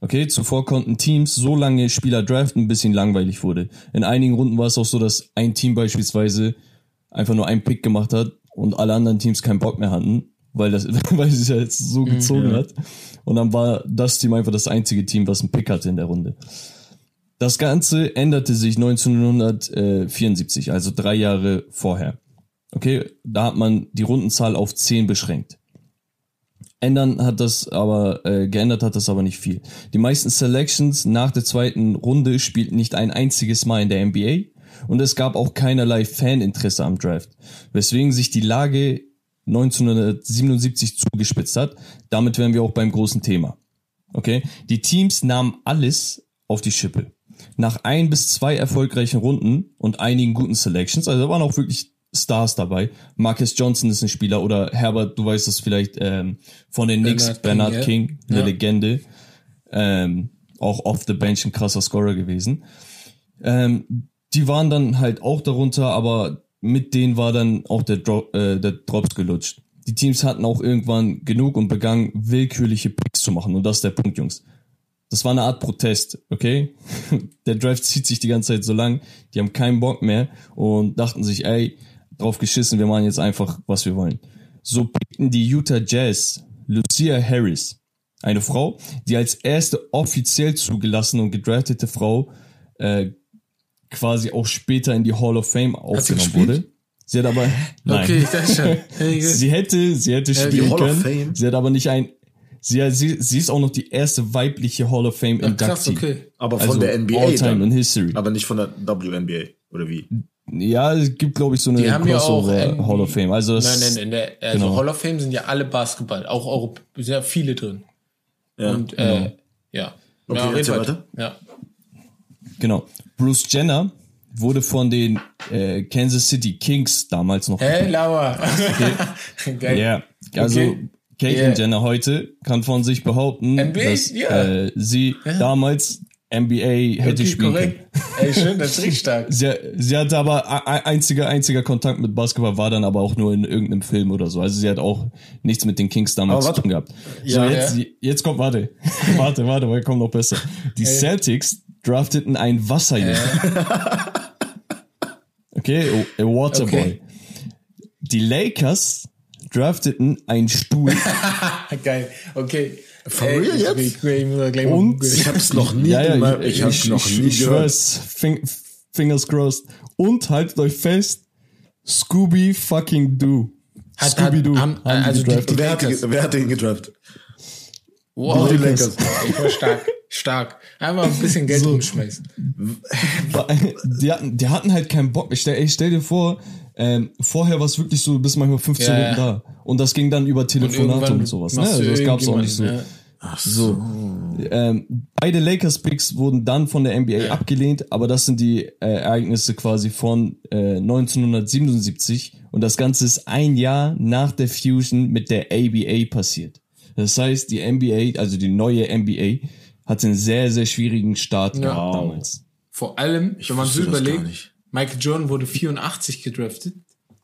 Okay, zuvor konnten Teams so lange Spieler draften, bis ihnen langweilig wurde. In einigen Runden war es auch so, dass ein Team beispielsweise einfach nur einen Pick gemacht hat und alle anderen Teams keinen Bock mehr hatten, weil das, weil es ja jetzt so gezogen Mhm. hat. Und dann war das Team einfach das einzige Team, was einen Pick hatte in der Runde. Das Ganze änderte sich 1974, also drei Jahre vorher. Okay, da hat man die Rundenzahl auf 10 beschränkt. Ändern hat das aber, äh, geändert hat das aber nicht viel. Die meisten Selections nach der zweiten Runde spielten nicht ein einziges Mal in der NBA und es gab auch keinerlei Faninteresse am Draft, weswegen sich die Lage 1977 zugespitzt hat. Damit wären wir auch beim großen Thema. Okay? Die Teams nahmen alles auf die Schippe. Nach ein bis zwei erfolgreichen Runden und einigen guten Selections, also da waren auch wirklich Stars dabei. Marcus Johnson ist ein Spieler oder Herbert, du weißt es vielleicht ähm, von den Knicks, Bernard King. King, eine Ja. Legende, ähm, auch off the bench ein krasser Scorer gewesen. Ähm, die waren dann halt auch darunter, aber mit denen war dann auch der, Dro äh, der Drops gelutscht. Die Teams hatten auch irgendwann genug und begannen willkürliche Picks zu machen. Und das ist der Punkt, Jungs. Das war eine Art Protest, okay? Der Draft zieht sich die ganze Zeit so lang, die haben keinen Bock mehr und dachten sich, ey, drauf geschissen, wir machen jetzt einfach, was wir wollen. So pickten die Utah Jazz Lucia Harris, eine Frau, die als erste offiziell zugelassene und gedraftete Frau äh, quasi auch später in die Hall of Fame aufgenommen wurde. Sie hat aber nein. Okay, dachte schon. Hey, Sie hätte, sie hätte die spielen können. Sie hat aber nicht ein. Sie, sie, sie ist auch noch die erste weibliche Hall of Fame Ach, krass, Inductee. okay. Aber von Also der NBA all time dann. in history. Aber nicht von der WNBA, oder wie? Ja, es gibt glaube ich so eine Die haben ja auch Crossover NBA Hall of Fame. Also das, Nein, nein, in der also genau. Hall of Fame sind ja alle Basketball, auch Europ sind ja viele drin. Ja. Und äh, ja. Okay, ja, red erzähl weiter. Ja. genau. Bruce Jenner wurde von den äh, Kansas City Kings damals noch. Hey, Lauer. Geil. Ja, also Okay. Caitlyn Yeah. Jenner heute kann von sich behaupten, NBA, dass ja. äh, sie damals NBA hätte Okay, spielen können. korrekt. Ey, schön, das ist richtig stark. Sie, sie hatte aber ein- ein- einziger, einziger Kontakt mit Basketball war dann aber auch nur in irgendeinem Film oder so. Also sie hat auch nichts mit den Kings damals zu tun gehabt. Ja. so, jetzt, jetzt kommt, warte. warte, warte, weil kommt noch besser. Die Celtics drafteten einen Wasserjungen. Okay, a- a Waterboy. Okay. Die Lakers drafteten einen Stuhl Geil. Okay. For real jetzt? Ich, ich, ich, Und-. Ich hab's noch nie, in meinem- ich, hab's noch nie ich gehört. schwör's, Fing, fingers crossed. Und haltet euch fest, Scooby fucking Doo. Hat- Scooby-Doo. hat- haben- haben die also die- gedraftet. Wer hat, ihn- wer hat ihn gedraft? Wow, die Lakers. Ich war stark. Stark. Einfach ein bisschen Geld rumschmeißen. die, hatten, die hatten halt keinen Bock. Ich stell, ich stell dir vor, ähm, vorher war es wirklich so, bis manchmal 15 Ja, Minuten ja. da. Und das ging dann über Telefonate irgendwann und, sowas. Ne? du Also das gab's auch nicht so. irgendjemanden, So. Ähm, beide Lakers-Picks wurden dann von der NBA abgelehnt, aber das sind die äh, Ereignisse quasi von äh, 1977 und das Ganze ist ein Jahr nach der Fusion mit der ABA passiert. Das heißt, die NBA, also die neue NBA, hatte einen sehr, sehr schwierigen Start Ja. gehabt damals. Vor allem, wenn man so überlegt, nicht. Michael Jordan wurde 84 gedraftet.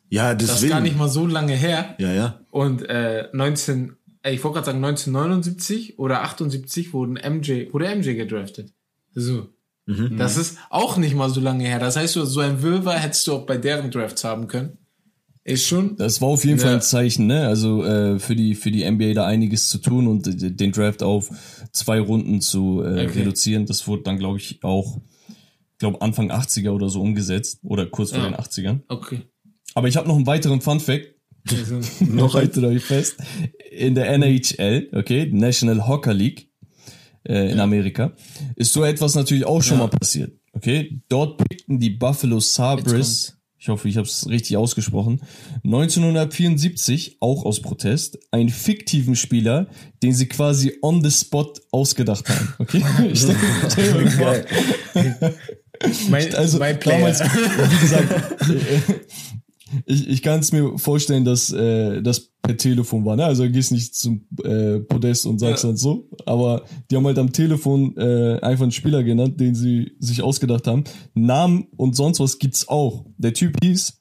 Ja, Das ist deswegen. gar nicht mal so lange her. ja, ja. Und äh, 19, ey, ich wollte gerade sagen 1979 oder 78 wurden MJ, wurde MJ gedraftet. So. Mhm. Das ist auch nicht mal so lange her. Das heißt, so ein Wirrwarr hättest du auch bei deren Drafts haben können. Ist schon. Das war auf jeden Ja. Fall ein Zeichen, ne? Also äh, für die für die NBA da einiges zu tun und den Draft auf zwei Runden zu äh, Okay. reduzieren. Das wurde dann, glaube ich, auch, glaube Anfang 80er oder so umgesetzt oder kurz vor Ja. den 80ern. Okay. Aber ich habe noch einen weiteren Fun Fact. Also, Noch haltet euch fest. In der NHL, okay, National Hockey League äh, in Amerika, ist so etwas natürlich auch schon mal passiert. Okay, dort pickten die Buffalo Sabres, ich hoffe, ich habe es richtig ausgesprochen, 1974 auch aus Protest einen fiktiven Spieler, den sie quasi on the spot ausgedacht haben. Okay, stell dir mal vor, mein, also mein damals, wie gesagt, ich, ich kann es mir vorstellen, dass äh, das per Telefon war. Ne? Also du gehst nicht zum äh, Podest und sagst Ja. dann so, aber die haben halt am Telefon äh, einfach einen Spieler genannt, den sie sich ausgedacht haben. Namen und sonst was gibt's auch. Der Typ hieß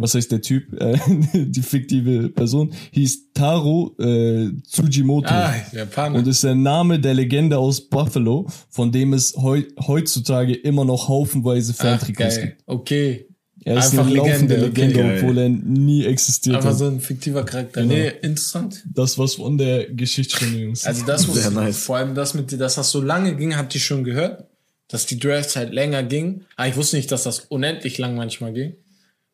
was heißt der Typ, äh, die fiktive Person, hieß Taro äh, Tsujimoto. Ah, Japaner. Und ist der Name der Legende aus Buffalo, von dem es heu heutzutage immer noch haufenweise Ach, Fantrikots gibt. Okay. Er ist Einfach eine laufende Legende, Legende, okay. obwohl er nie existiert Einfach hat. so ein fiktiver Charakter. Genau. Nee, interessant. Das was von der Geschichtsstunde, Jungs. Also das muss, Sehr nice. vor allem das mit, dass das so lange ging, habt ihr schon gehört, dass die Drafts halt länger ging. Aber ich wusste nicht, dass das unendlich lang manchmal ging.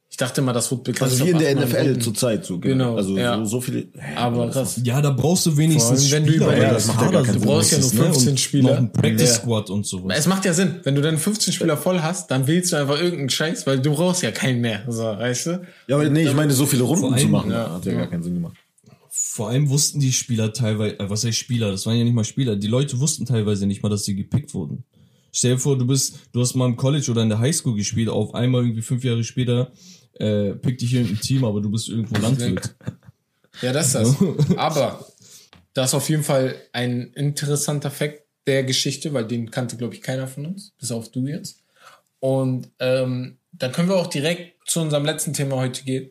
Ich dachte mal, das wird begrenzt. Also wie in der NFL Runden. zur Zeit so. Genau, Also ja. so, so viele. Aber krass. ja, da brauchst du wenigstens allem, wenn du Spieler, überlegst, weil das macht ja Kader gar keinen so Sinn. Du brauchst ja nur ist, ne? 15 Und Spieler. Noch ein Practice Ja. Squad und sowas. Es macht ja Sinn, wenn du dann 15 Spieler voll hast, dann wählst du einfach irgendeinen Scheiß, weil du brauchst ja keinen mehr. So, weißt du? Ja, aber nee, ich meine, so viele Runden allem, zu machen, ja, hat ja, ja. gar keinen Sinn gemacht. Vor allem wussten die Spieler teilweise, äh, was heißt Spieler, das waren ja nicht mal Spieler, die Leute wussten teilweise nicht mal, dass sie gepickt wurden. Stell dir vor, du bist, du hast mal im College oder in der Highschool gespielt, auf einmal irgendwie fünf Jahre später äh, pickt dich irgendein Team, aber du bist irgendwo Landwirt. Ja, das ist das. Aber das ist auf jeden Fall ein interessanter Fakt der Geschichte, weil den kannte, glaube ich, keiner von uns, bis auf du jetzt. Und ähm, dann können wir auch direkt zu unserem letzten Thema heute gehen.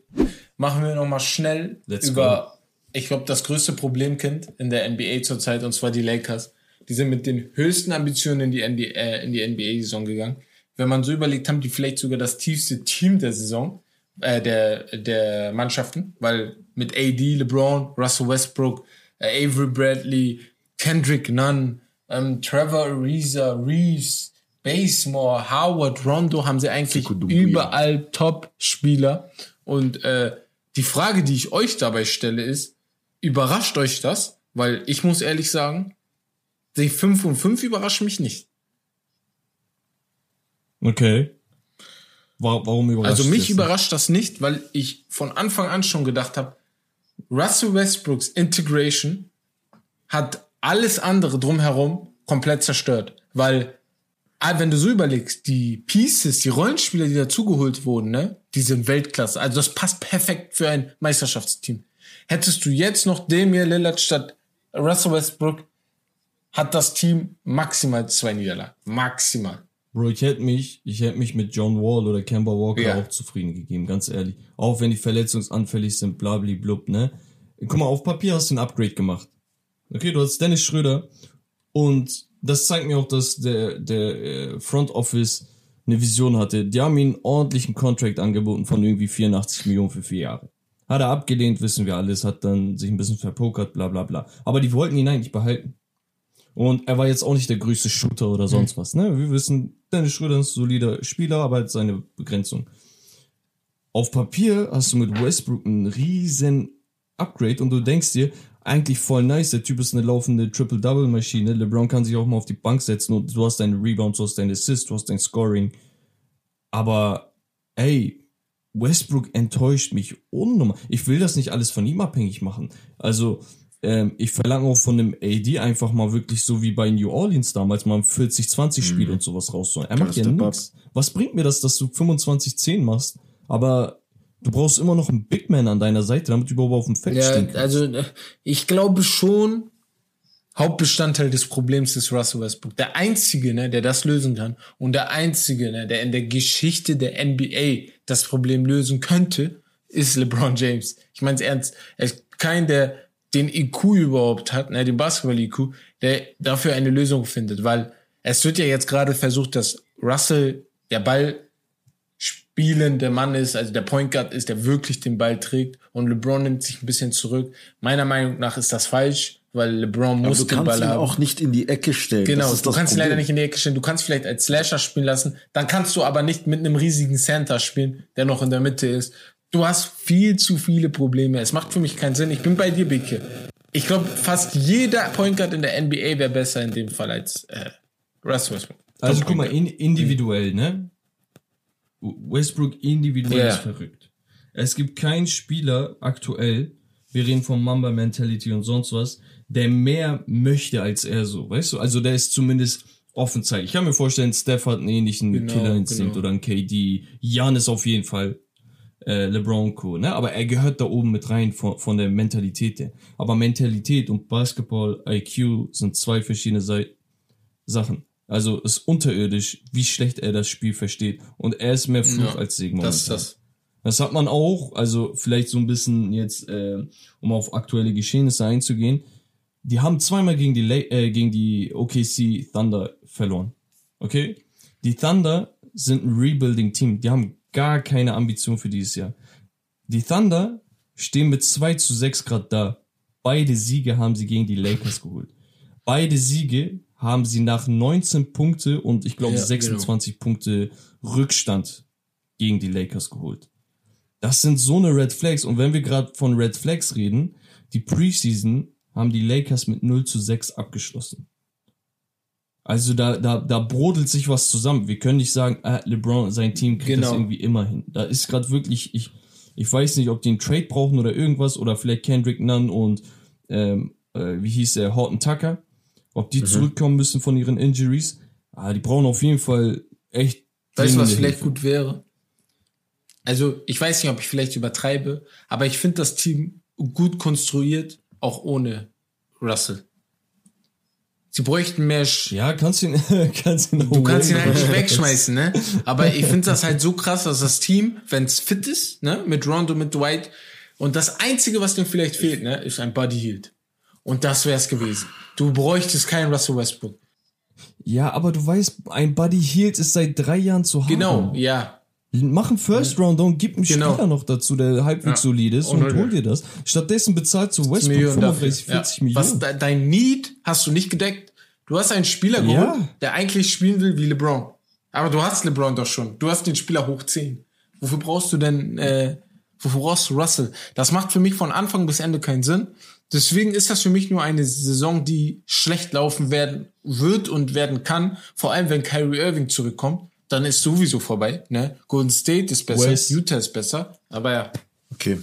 Machen wir nochmal schnell Let's über, ich glaube, das größte Problemkind in der NBA zurzeit, und zwar die Lakers. Die sind mit den höchsten Ambitionen in die, NBA, äh, in die NBA-Saison gegangen. Wenn man so überlegt, haben die vielleicht sogar das tiefste Team der Saison, äh, der, der Mannschaften, weil mit AD, LeBron, Russell Westbrook, äh, Avery Bradley, Kendrick Nunn, ähm, Trevor Ariza, Reeves, Basemore, Howard, Rondo haben sie eigentlich überall Top-Spieler. Und äh, die Frage, die ich euch dabei stelle, ist, überrascht euch das? Weil ich muss ehrlich sagen, die 5 und 5 überraschen mich nicht. Okay. Wa- Warum überrascht Also mich überrascht das nicht, weil ich von Anfang an schon gedacht habe, Russell Westbrooks Integration hat alles andere drumherum komplett zerstört. Weil, ah, wenn du so überlegst, die Pieces, die Rollenspieler, die dazugeholt wurden, ne, die sind Weltklasse. Also das passt perfekt für ein Meisterschaftsteam. Hättest du jetzt noch Damian Lillard statt Russell Westbrook, hat das Team maximal zwei Niederlagen. Maximal. Bro, ich hätte mich, ich hätte mich mit John Wall oder Kemba Walker Ja. auch zufrieden gegeben, ganz ehrlich. Auch wenn die verletzungsanfällig sind, blub, ne? Guck mal, auf Papier hast du ein Upgrade gemacht. Okay, du hast Dennis Schröder und das zeigt mir auch, dass der, der äh, Front Office eine Vision hatte. Die haben ihm einen ordentlichen Contract angeboten von irgendwie 84 Millionen für vier Jahre. Hat er abgelehnt, wissen wir alles, hat dann sich ein bisschen verpokert, bla bla bla. Aber die wollten ihn eigentlich behalten. Und er war jetzt auch nicht der größte Shooter oder sonst was. Ne? Wir wissen, Dennis Schröder ist ein solider Spieler, aber hat seine Begrenzung. Auf Papier hast du mit Westbrook einen riesen Upgrade und du denkst dir, eigentlich voll nice, der Typ ist eine laufende Triple-Double-Maschine. LeBron kann sich auch mal auf die Bank setzen und du hast deine Rebounds, du hast deine Assists, du hast dein Scoring. Aber, ey, Westbrook enttäuscht mich unnormal. Ich will das nicht alles von ihm abhängig machen. Also, ähm, ich verlange auch von dem AD einfach mal wirklich so wie bei New Orleans damals mal ein 40-20-Spiel und sowas rauszuholen. Er macht ja nichts. Was bringt mir das, dass du 25-10 machst, aber du brauchst immer noch einen Big Man an deiner Seite, damit du überhaupt auf dem Feld Ja, stehen kannst. also äh, ich glaube schon, Hauptbestandteil des Problems ist Russell Westbrook. Der einzige, ne, der das lösen kann und der einzige, ne, der in der Geschichte der NBA das Problem lösen könnte, ist LeBron James. Ich meine es ernst. Er ist kein, der den IQ überhaupt hat, ne, den Basketball-IQ, der dafür eine Lösung findet, weil es wird ja jetzt gerade versucht, dass Russell der Ball spielende Mann ist, also der Point Guard ist, der wirklich den Ball trägt und LeBron nimmt sich ein bisschen zurück. Meiner Meinung nach ist das falsch, weil LeBron muss du den kannst Ball ihn haben. auch nicht in die Ecke stellen. Genau, du kannst ihn leider nicht in die Ecke stellen. Du kannst vielleicht als Slasher spielen lassen. Dann kannst du aber nicht mit einem riesigen Center spielen, der noch in der Mitte ist. Du hast viel zu viele Probleme. Es macht für mich keinen Sinn. Ich bin bei dir, Beke. Ich glaube, fast jeder Point Guard in der NBA wäre besser in dem Fall als äh, Russell Westbrook. Also Top guck mal, in, individuell, ne? Westbrook individuell Ja. ist verrückt. Es gibt keinen Spieler aktuell, wir reden von Mamba Mentality und sonst was, der mehr möchte als er so, weißt du? Also der ist zumindest offen zeigt. Ich kann mir vorstellen, Steph hat einen ähnlichen Genau, Killerinstinkt genau. oder ein KD. Jan ist auf jeden Fall äh, LeBron Co. Ne? Aber er gehört da oben mit rein von, von der Mentalität her. Aber Mentalität und Basketball IQ sind zwei verschiedene Sei Sachen. Also ist unterirdisch, wie schlecht er das Spiel versteht. Und er ist mehr Fluch Ja, als Segen. Das das. Das hat man auch, also vielleicht so ein bisschen jetzt, äh, um auf aktuelle Geschehnisse einzugehen. Die haben zweimal gegen die, La äh, gegen die OKC Thunder verloren. Okay? Die Thunder sind ein Rebuilding-Team. Die haben gar keine Ambition für dieses Jahr. Die Thunder stehen mit 2 zu 6 Grad da. Beide Siege haben sie gegen die Lakers geholt. Beide Siege haben sie nach 19 Punkte und ich glaube Ja, 26 Punkte Rückstand gegen die Lakers geholt. Das sind so eine Red Flags. Und wenn wir gerade von Red Flags reden, die Preseason haben die Lakers mit 0 zu 6 abgeschlossen. Also da, da, da brodelt sich was zusammen. Wir können nicht sagen, ah, LeBron, sein Team kriegt das Genau. irgendwie immer hin. Da ist gerade wirklich, ich, ich weiß nicht, ob die einen Trade brauchen oder irgendwas, oder vielleicht Kendrick Nunn und ähm, äh, wie hieß er, Horton Tucker, ob Mhm. die zurückkommen müssen von ihren Injuries. Ah, die brauchen auf jeden Fall echt. Weißt du, was vielleicht Hilfe. gut wäre? Also, ich weiß nicht, ob ich vielleicht übertreibe, aber ich finde das Team gut konstruiert, auch ohne Russell. Sie bräuchten mehr. Sch Ja, kannst du ihn, kannst ihn Du kannst ihn halt nicht wegschmeißen, ne? Aber ich finde das halt so krass, dass das Team, wenn es fit ist, ne, mit Rondo, mit Dwight, und das Einzige, was dem vielleicht fehlt, ne, ist ein Buddy Hield. Und das wär's gewesen. Du bräuchtest keinen Russell Westbrook. Ja, aber du weißt, ein Buddy Hield ist seit drei Jahren zu haben. Genau, ja. Mach einen First Round und gib einen Genau. Spieler noch dazu, der halbwegs Ja. solide ist und Unnötig. hol dir das. Stattdessen bezahlst du Westbrook Millionen 35, dafür. 40 ja. Millionen. Was de dein Need hast du nicht gedeckt. Du hast einen Spieler geholt, Ja. der eigentlich spielen will wie LeBron. Aber du hast LeBron doch schon. Du hast den Spieler hoch 10. Wofür brauchst du denn, äh, wofür brauchst du Russell? Das macht für mich von Anfang bis Ende keinen Sinn. Deswegen ist das für mich nur eine Saison, die schlecht laufen werden wird und werden kann. Vor allem, wenn Kyrie Irving zurückkommt, dann ist sowieso vorbei. Ne? Golden State ist besser, West. Utah ist besser. Aber ja, Okay.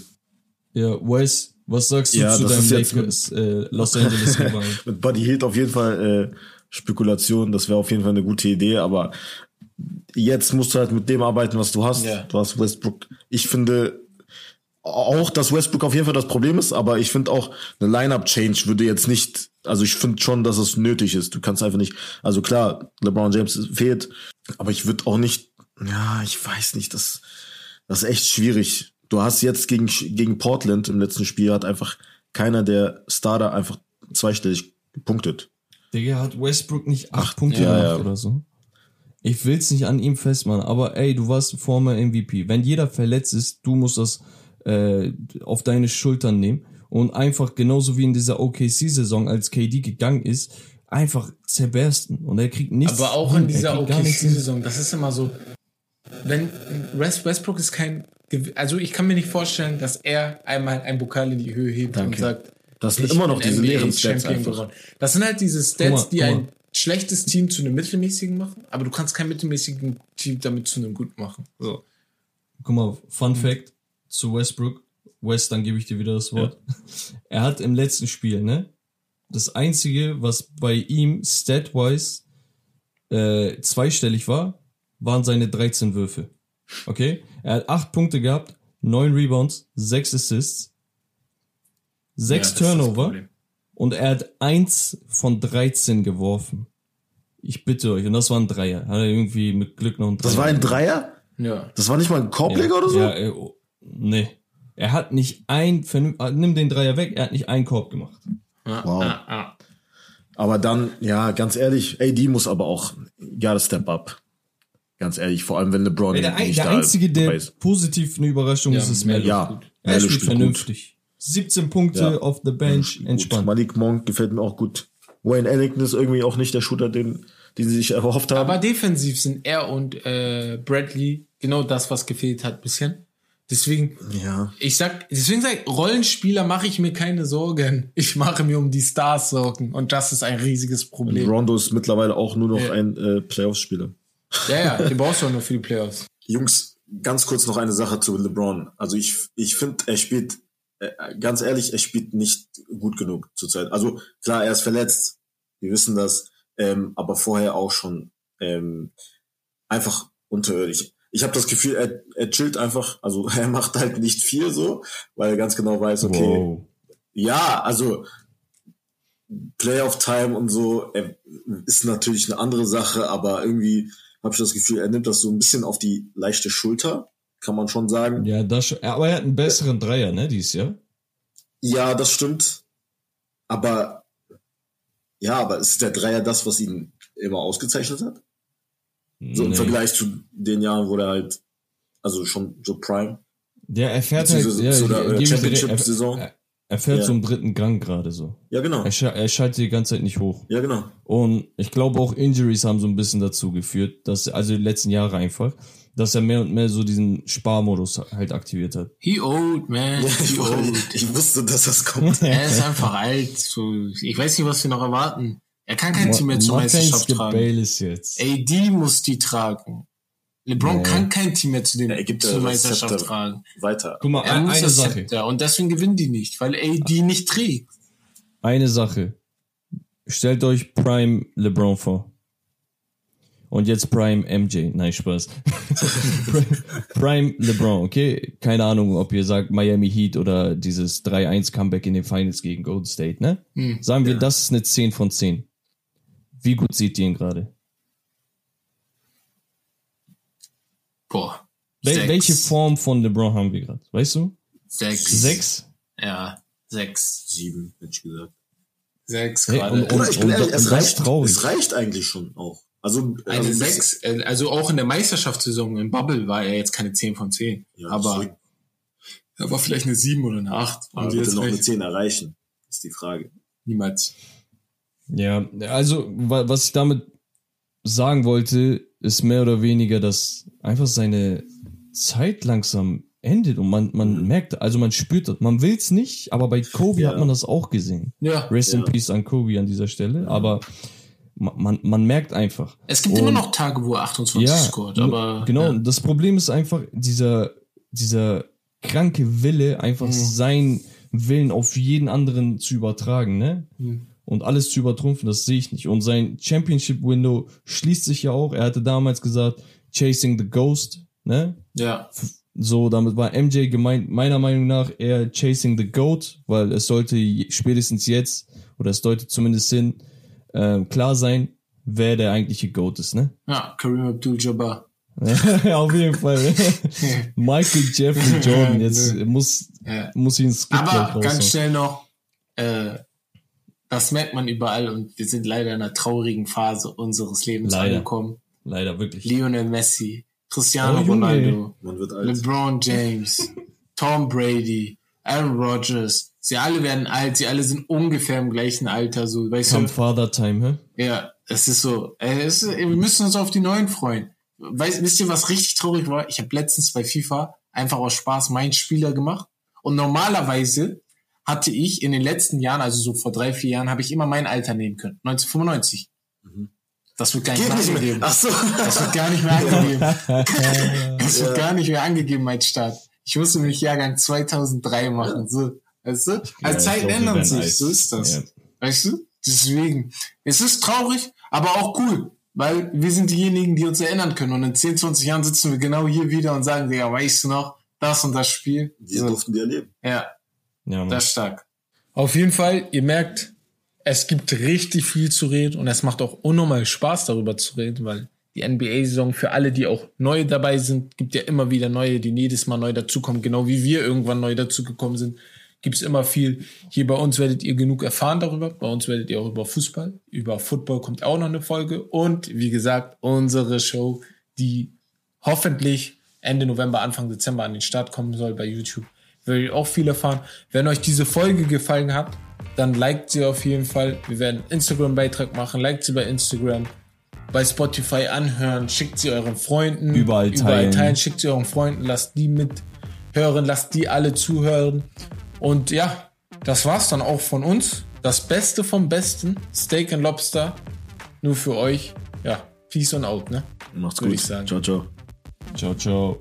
Ja, Wes, was sagst du Ja, zu deinem Lakers, äh, Los Angeles? Mit Buddy Hield auf jeden Fall äh, Spekulation, das wäre auf jeden Fall eine gute Idee, aber jetzt musst du halt mit dem arbeiten, was du hast. Ja. Du hast Westbrook. Ich finde auch, dass Westbrook auf jeden Fall das Problem ist, aber ich finde auch, eine Lineup-Change würde jetzt nicht, also ich finde schon, dass es nötig ist. Du kannst einfach nicht, also klar, LeBron James fehlt, aber ich würde auch nicht, ja, ich weiß nicht, das, das ist echt schwierig. Du hast jetzt gegen, gegen Portland im letzten Spiel hat einfach keiner der Starter einfach zweistellig gepunktet. Digga, hat Westbrook nicht acht Punkte ja, gemacht ja. oder so? Ich will's nicht an ihm festmachen, aber ey, du warst former MVP. Wenn jeder verletzt ist, du musst das äh, auf deine Schultern nehmen und einfach genauso wie in dieser OKC-Saison, als KD gegangen ist, einfach zerbersten. Und er kriegt nichts. Aber auch hin. in Er dieser. OKC-Saison, das ist immer so, wenn West, Westbrook ist kein, also ich kann mir nicht vorstellen, dass er einmal ein Pokal in die Höhe hebt und Danke. sagt, Das sind immer noch diese leeren Stats. Das sind halt diese Stats, Guck mal, die guck ein schlechtes Team zu einem mittelmäßigen machen, aber du kannst kein mittelmäßigen Team damit zu einem gut machen. So. Guck mal. Fun Fact zu Westbrook. West, dann gebe ich dir wieder das Wort. Er hat im letzten Spiel, ne? Das einzige, was bei ihm stat-wise äh, zweistellig war, waren seine 13 Würfe. Okay? Er hat 8 Punkte gehabt, 9 Rebounds, 6 Assists, 6 Ja, Turnover und er hat 1 von 13 geworfen. Ich bitte euch, und das war ein Dreier. Hat er irgendwie mit Glück noch ein Dreier. Das war ein Dreier? Ja. Das war nicht mal ein Korbleger oder so? Ja, äh, oh, nee. Er hat nicht ein, äh, nimm den Dreier weg, er hat nicht einen Korb gemacht. Ja, Wow. ja, ja. Aber dann, ja, ganz ehrlich, AD muss aber auch, gotta step up. Ganz ehrlich, vor allem wenn LeBron Der, nicht der da Einzige, der ist. positiv eine Überraschung ist, ist Melo. Ja, Er Melo spielt spielt gut. vernünftig. 17 Punkte Ja. auf the bench, Gut. entspannt. Malik Monk gefällt mir auch gut. Wayne Ellington ist irgendwie auch nicht der Shooter, den, den sie sich erhofft haben. Aber defensiv sind er und äh, Bradley genau das, was gefehlt hat, bisschen. Deswegen, ja. ich sag, deswegen sag ich, Rollenspieler mache ich mir keine Sorgen. Ich mache mir um die Stars Sorgen. Und das ist ein riesiges Problem. Rondo ist mittlerweile auch nur noch Ja. ein äh, Playoffs-Spieler. Ja, ja, den brauchst du auch nur für die Playoffs. Jungs, ganz kurz noch eine Sache zu LeBron. Also ich, ich finde, er spielt, äh, ganz ehrlich, er spielt nicht gut genug zurzeit. Also klar, er ist verletzt, wir wissen das, ähm, aber vorher auch schon ähm, einfach unterirdisch. Ich habe das Gefühl, er, er chillt einfach, also er macht halt nicht viel so, weil er ganz genau weiß, okay, Wow. ja, also Playoff-Time und so er, ist natürlich eine andere Sache, aber irgendwie habe ich das Gefühl, er nimmt das so ein bisschen auf die leichte Schulter. kann man schon sagen. Ja, das schon. Aber er hat einen besseren Dreier, ne, dieses Jahr. Ja, das stimmt. Aber ja, aber ist der Dreier das, was ihn immer ausgezeichnet hat? So im Nee. Vergleich zu den Jahren, wo er halt, also schon so Prime. Ja, er fährt halt, Beziehungsweise ja, zu der, Championship-Saison. Er, er fährt Ja. zum dritten Gang gerade so. Ja, genau. Er, er schaltet die ganze Zeit nicht hoch. Ja, genau. Und ich glaube auch Injuries haben so ein bisschen dazu geführt, dass, also die letzten Jahre einfach, dass er mehr und mehr so diesen Sparmodus halt aktiviert hat. He old, man. Ich, He old. ich wusste, dass das kommt. er ist einfach alt. So, ich weiß nicht, was wir noch erwarten. Er kann kein Team mehr zur Meisterschaft tragen. Bayless jetzt. AD muss die tragen. LeBron Nee. kann kein Team mehr zu den, Ja, er gibt zur ja Meisterschaft Zepter. tragen. Weiter. Guck mal, Er ein, muss eine das Sache. Zepter und deswegen gewinnen die nicht, weil AD nicht trägt. Eine Sache. Stellt euch Prime LeBron vor. Und jetzt Prime MJ. Nein, Spaß. Prime LeBron, okay? Keine Ahnung, ob ihr sagt Miami Heat oder dieses 3-1 Comeback in den Finals gegen Golden State, ne? Hm. Sagen wir, das ist eine 10 von 10. Wie gut seht ihr ihn gerade? Boah. Wel Sechs. welche Form von LeBron haben wir gerade? Weißt du? Sechs. Sechs? Ja, sechs. Sieben, hätte ich gesagt. Sechs Hey, gerade. und- und- Oder ich bin und- ehrlich, und es reicht, es reicht eigentlich schon auch. Also, eine also sechs. äh, Also auch in der Meisterschaftssaison im Bubble war er jetzt keine 10 von 10. Ja, aber er war vielleicht eine 7 oder eine 8. Aber Und wird er jetzt noch eine. 10 erreichen? Ist die Frage. Niemals. Ja, also wa- was ich damit sagen wollte, ist mehr oder weniger, dass einfach seine Zeit langsam endet und man, man merkt, also man spürt das. Man will's nicht, aber bei Kobe Ja. hat man das auch gesehen. Ja. Rest in Ja. Peace an Kobe an dieser Stelle, aber man, man, merkt einfach. Es gibt Und- immer noch Tage, wo er 28 scoret, n- aber. genau. Ja. Das Problem ist einfach dieser, dieser kranke Wille, einfach Mhm. seinen Willen auf jeden anderen zu übertragen, ne? Mhm. Und alles zu übertrumpfen, das sehe ich nicht. Und sein Championship Window schließt sich ja auch. Er hatte damals gesagt, Chasing the Ghost, ne? ja. So, damit war MJ gemeint, meiner Meinung nach eher Chasing the Goat, weil es sollte spätestens jetzt, oder es deutet zumindest hin, ähm, klar sein, wer der eigentliche Goat ist, ne? Ja, Kareem Abdul-Jabbar. Auf jeden Fall. Michael Jeffrey Jordan, jetzt muss, Ja. muss ihn Skip gleich Aber ganz schnell noch, äh, das merkt man überall und wir sind leider in einer traurigen Phase unseres Lebens Leider. angekommen. Leider wirklich. Lionel Messi, Cristiano Oh. Ronaldo, Man wird alt. LeBron James, Tom Brady, Aaron Rodgers. Sie alle werden alt, sie alle sind ungefähr im gleichen Alter, so, weißt Come du? Father Time, hä? Ja, es ist so. äh, Es ist, wir müssen uns auf die neuen freuen. Weißt, wisst ihr, was richtig traurig war? Ich habe letztens bei FIFA einfach aus Spaß meinen Spieler gemacht. Und normalerweise hatte ich in den letzten Jahren, also so vor drei, vier Jahren, habe ich immer mein Alter nehmen können. 1995. Das wird gar nicht Geht mehr nicht mehr. angegeben. Ach so. Das wird gar nicht mehr angegeben. Das wird gar nicht mehr angegeben, mein Start. Ich musste mich Jahrgang 2003 machen. So, weißt du? Also ich Zeiten ändern sich, alt. so ist das. Ja. Weißt du? Deswegen. Es ist traurig, aber auch cool. Weil wir sind diejenigen, die uns erinnern können. Und in 10, 20 Jahren sitzen wir genau hier wieder und sagen, Digga, weißt du noch, das und das Spiel? Wir So. durften die erleben. Ja, Ja, Mann. das ist stark. Auf jeden Fall, ihr merkt, es gibt richtig viel zu reden und es macht auch unnormal Spaß, darüber zu reden, weil die NBA-Saison für alle, die auch neu dabei sind, gibt ja immer wieder neue, die jedes Mal neu dazukommen, genau wie wir irgendwann neu dazugekommen sind. Gibt es immer viel. Hier bei uns werdet ihr genug erfahren darüber. Bei uns werdet ihr auch über Fußball. Über Football kommt auch noch eine Folge. Und wie gesagt, unsere Show, die hoffentlich Ende November, Anfang Dezember an den Start kommen soll bei YouTube. Werdet ihr auch viel erfahren. Wenn euch diese Folge gefallen hat, dann liked sie auf jeden Fall. Wir werden einen Instagram-Beitrag machen. Liked sie bei Instagram. Bei Spotify anhören. Schickt sie euren Freunden. Überall Überall teilen. teilen. Schickt sie euren Freunden. Lasst die mithören. Lasst die alle zuhören. Und ja, das war's dann auch von uns. Das Beste vom Besten. Steak and Lobster. Nur für euch. Ja, peace und out, ne? Macht's Würde gut. ich sagen. Ciao, ciao. Ciao, ciao.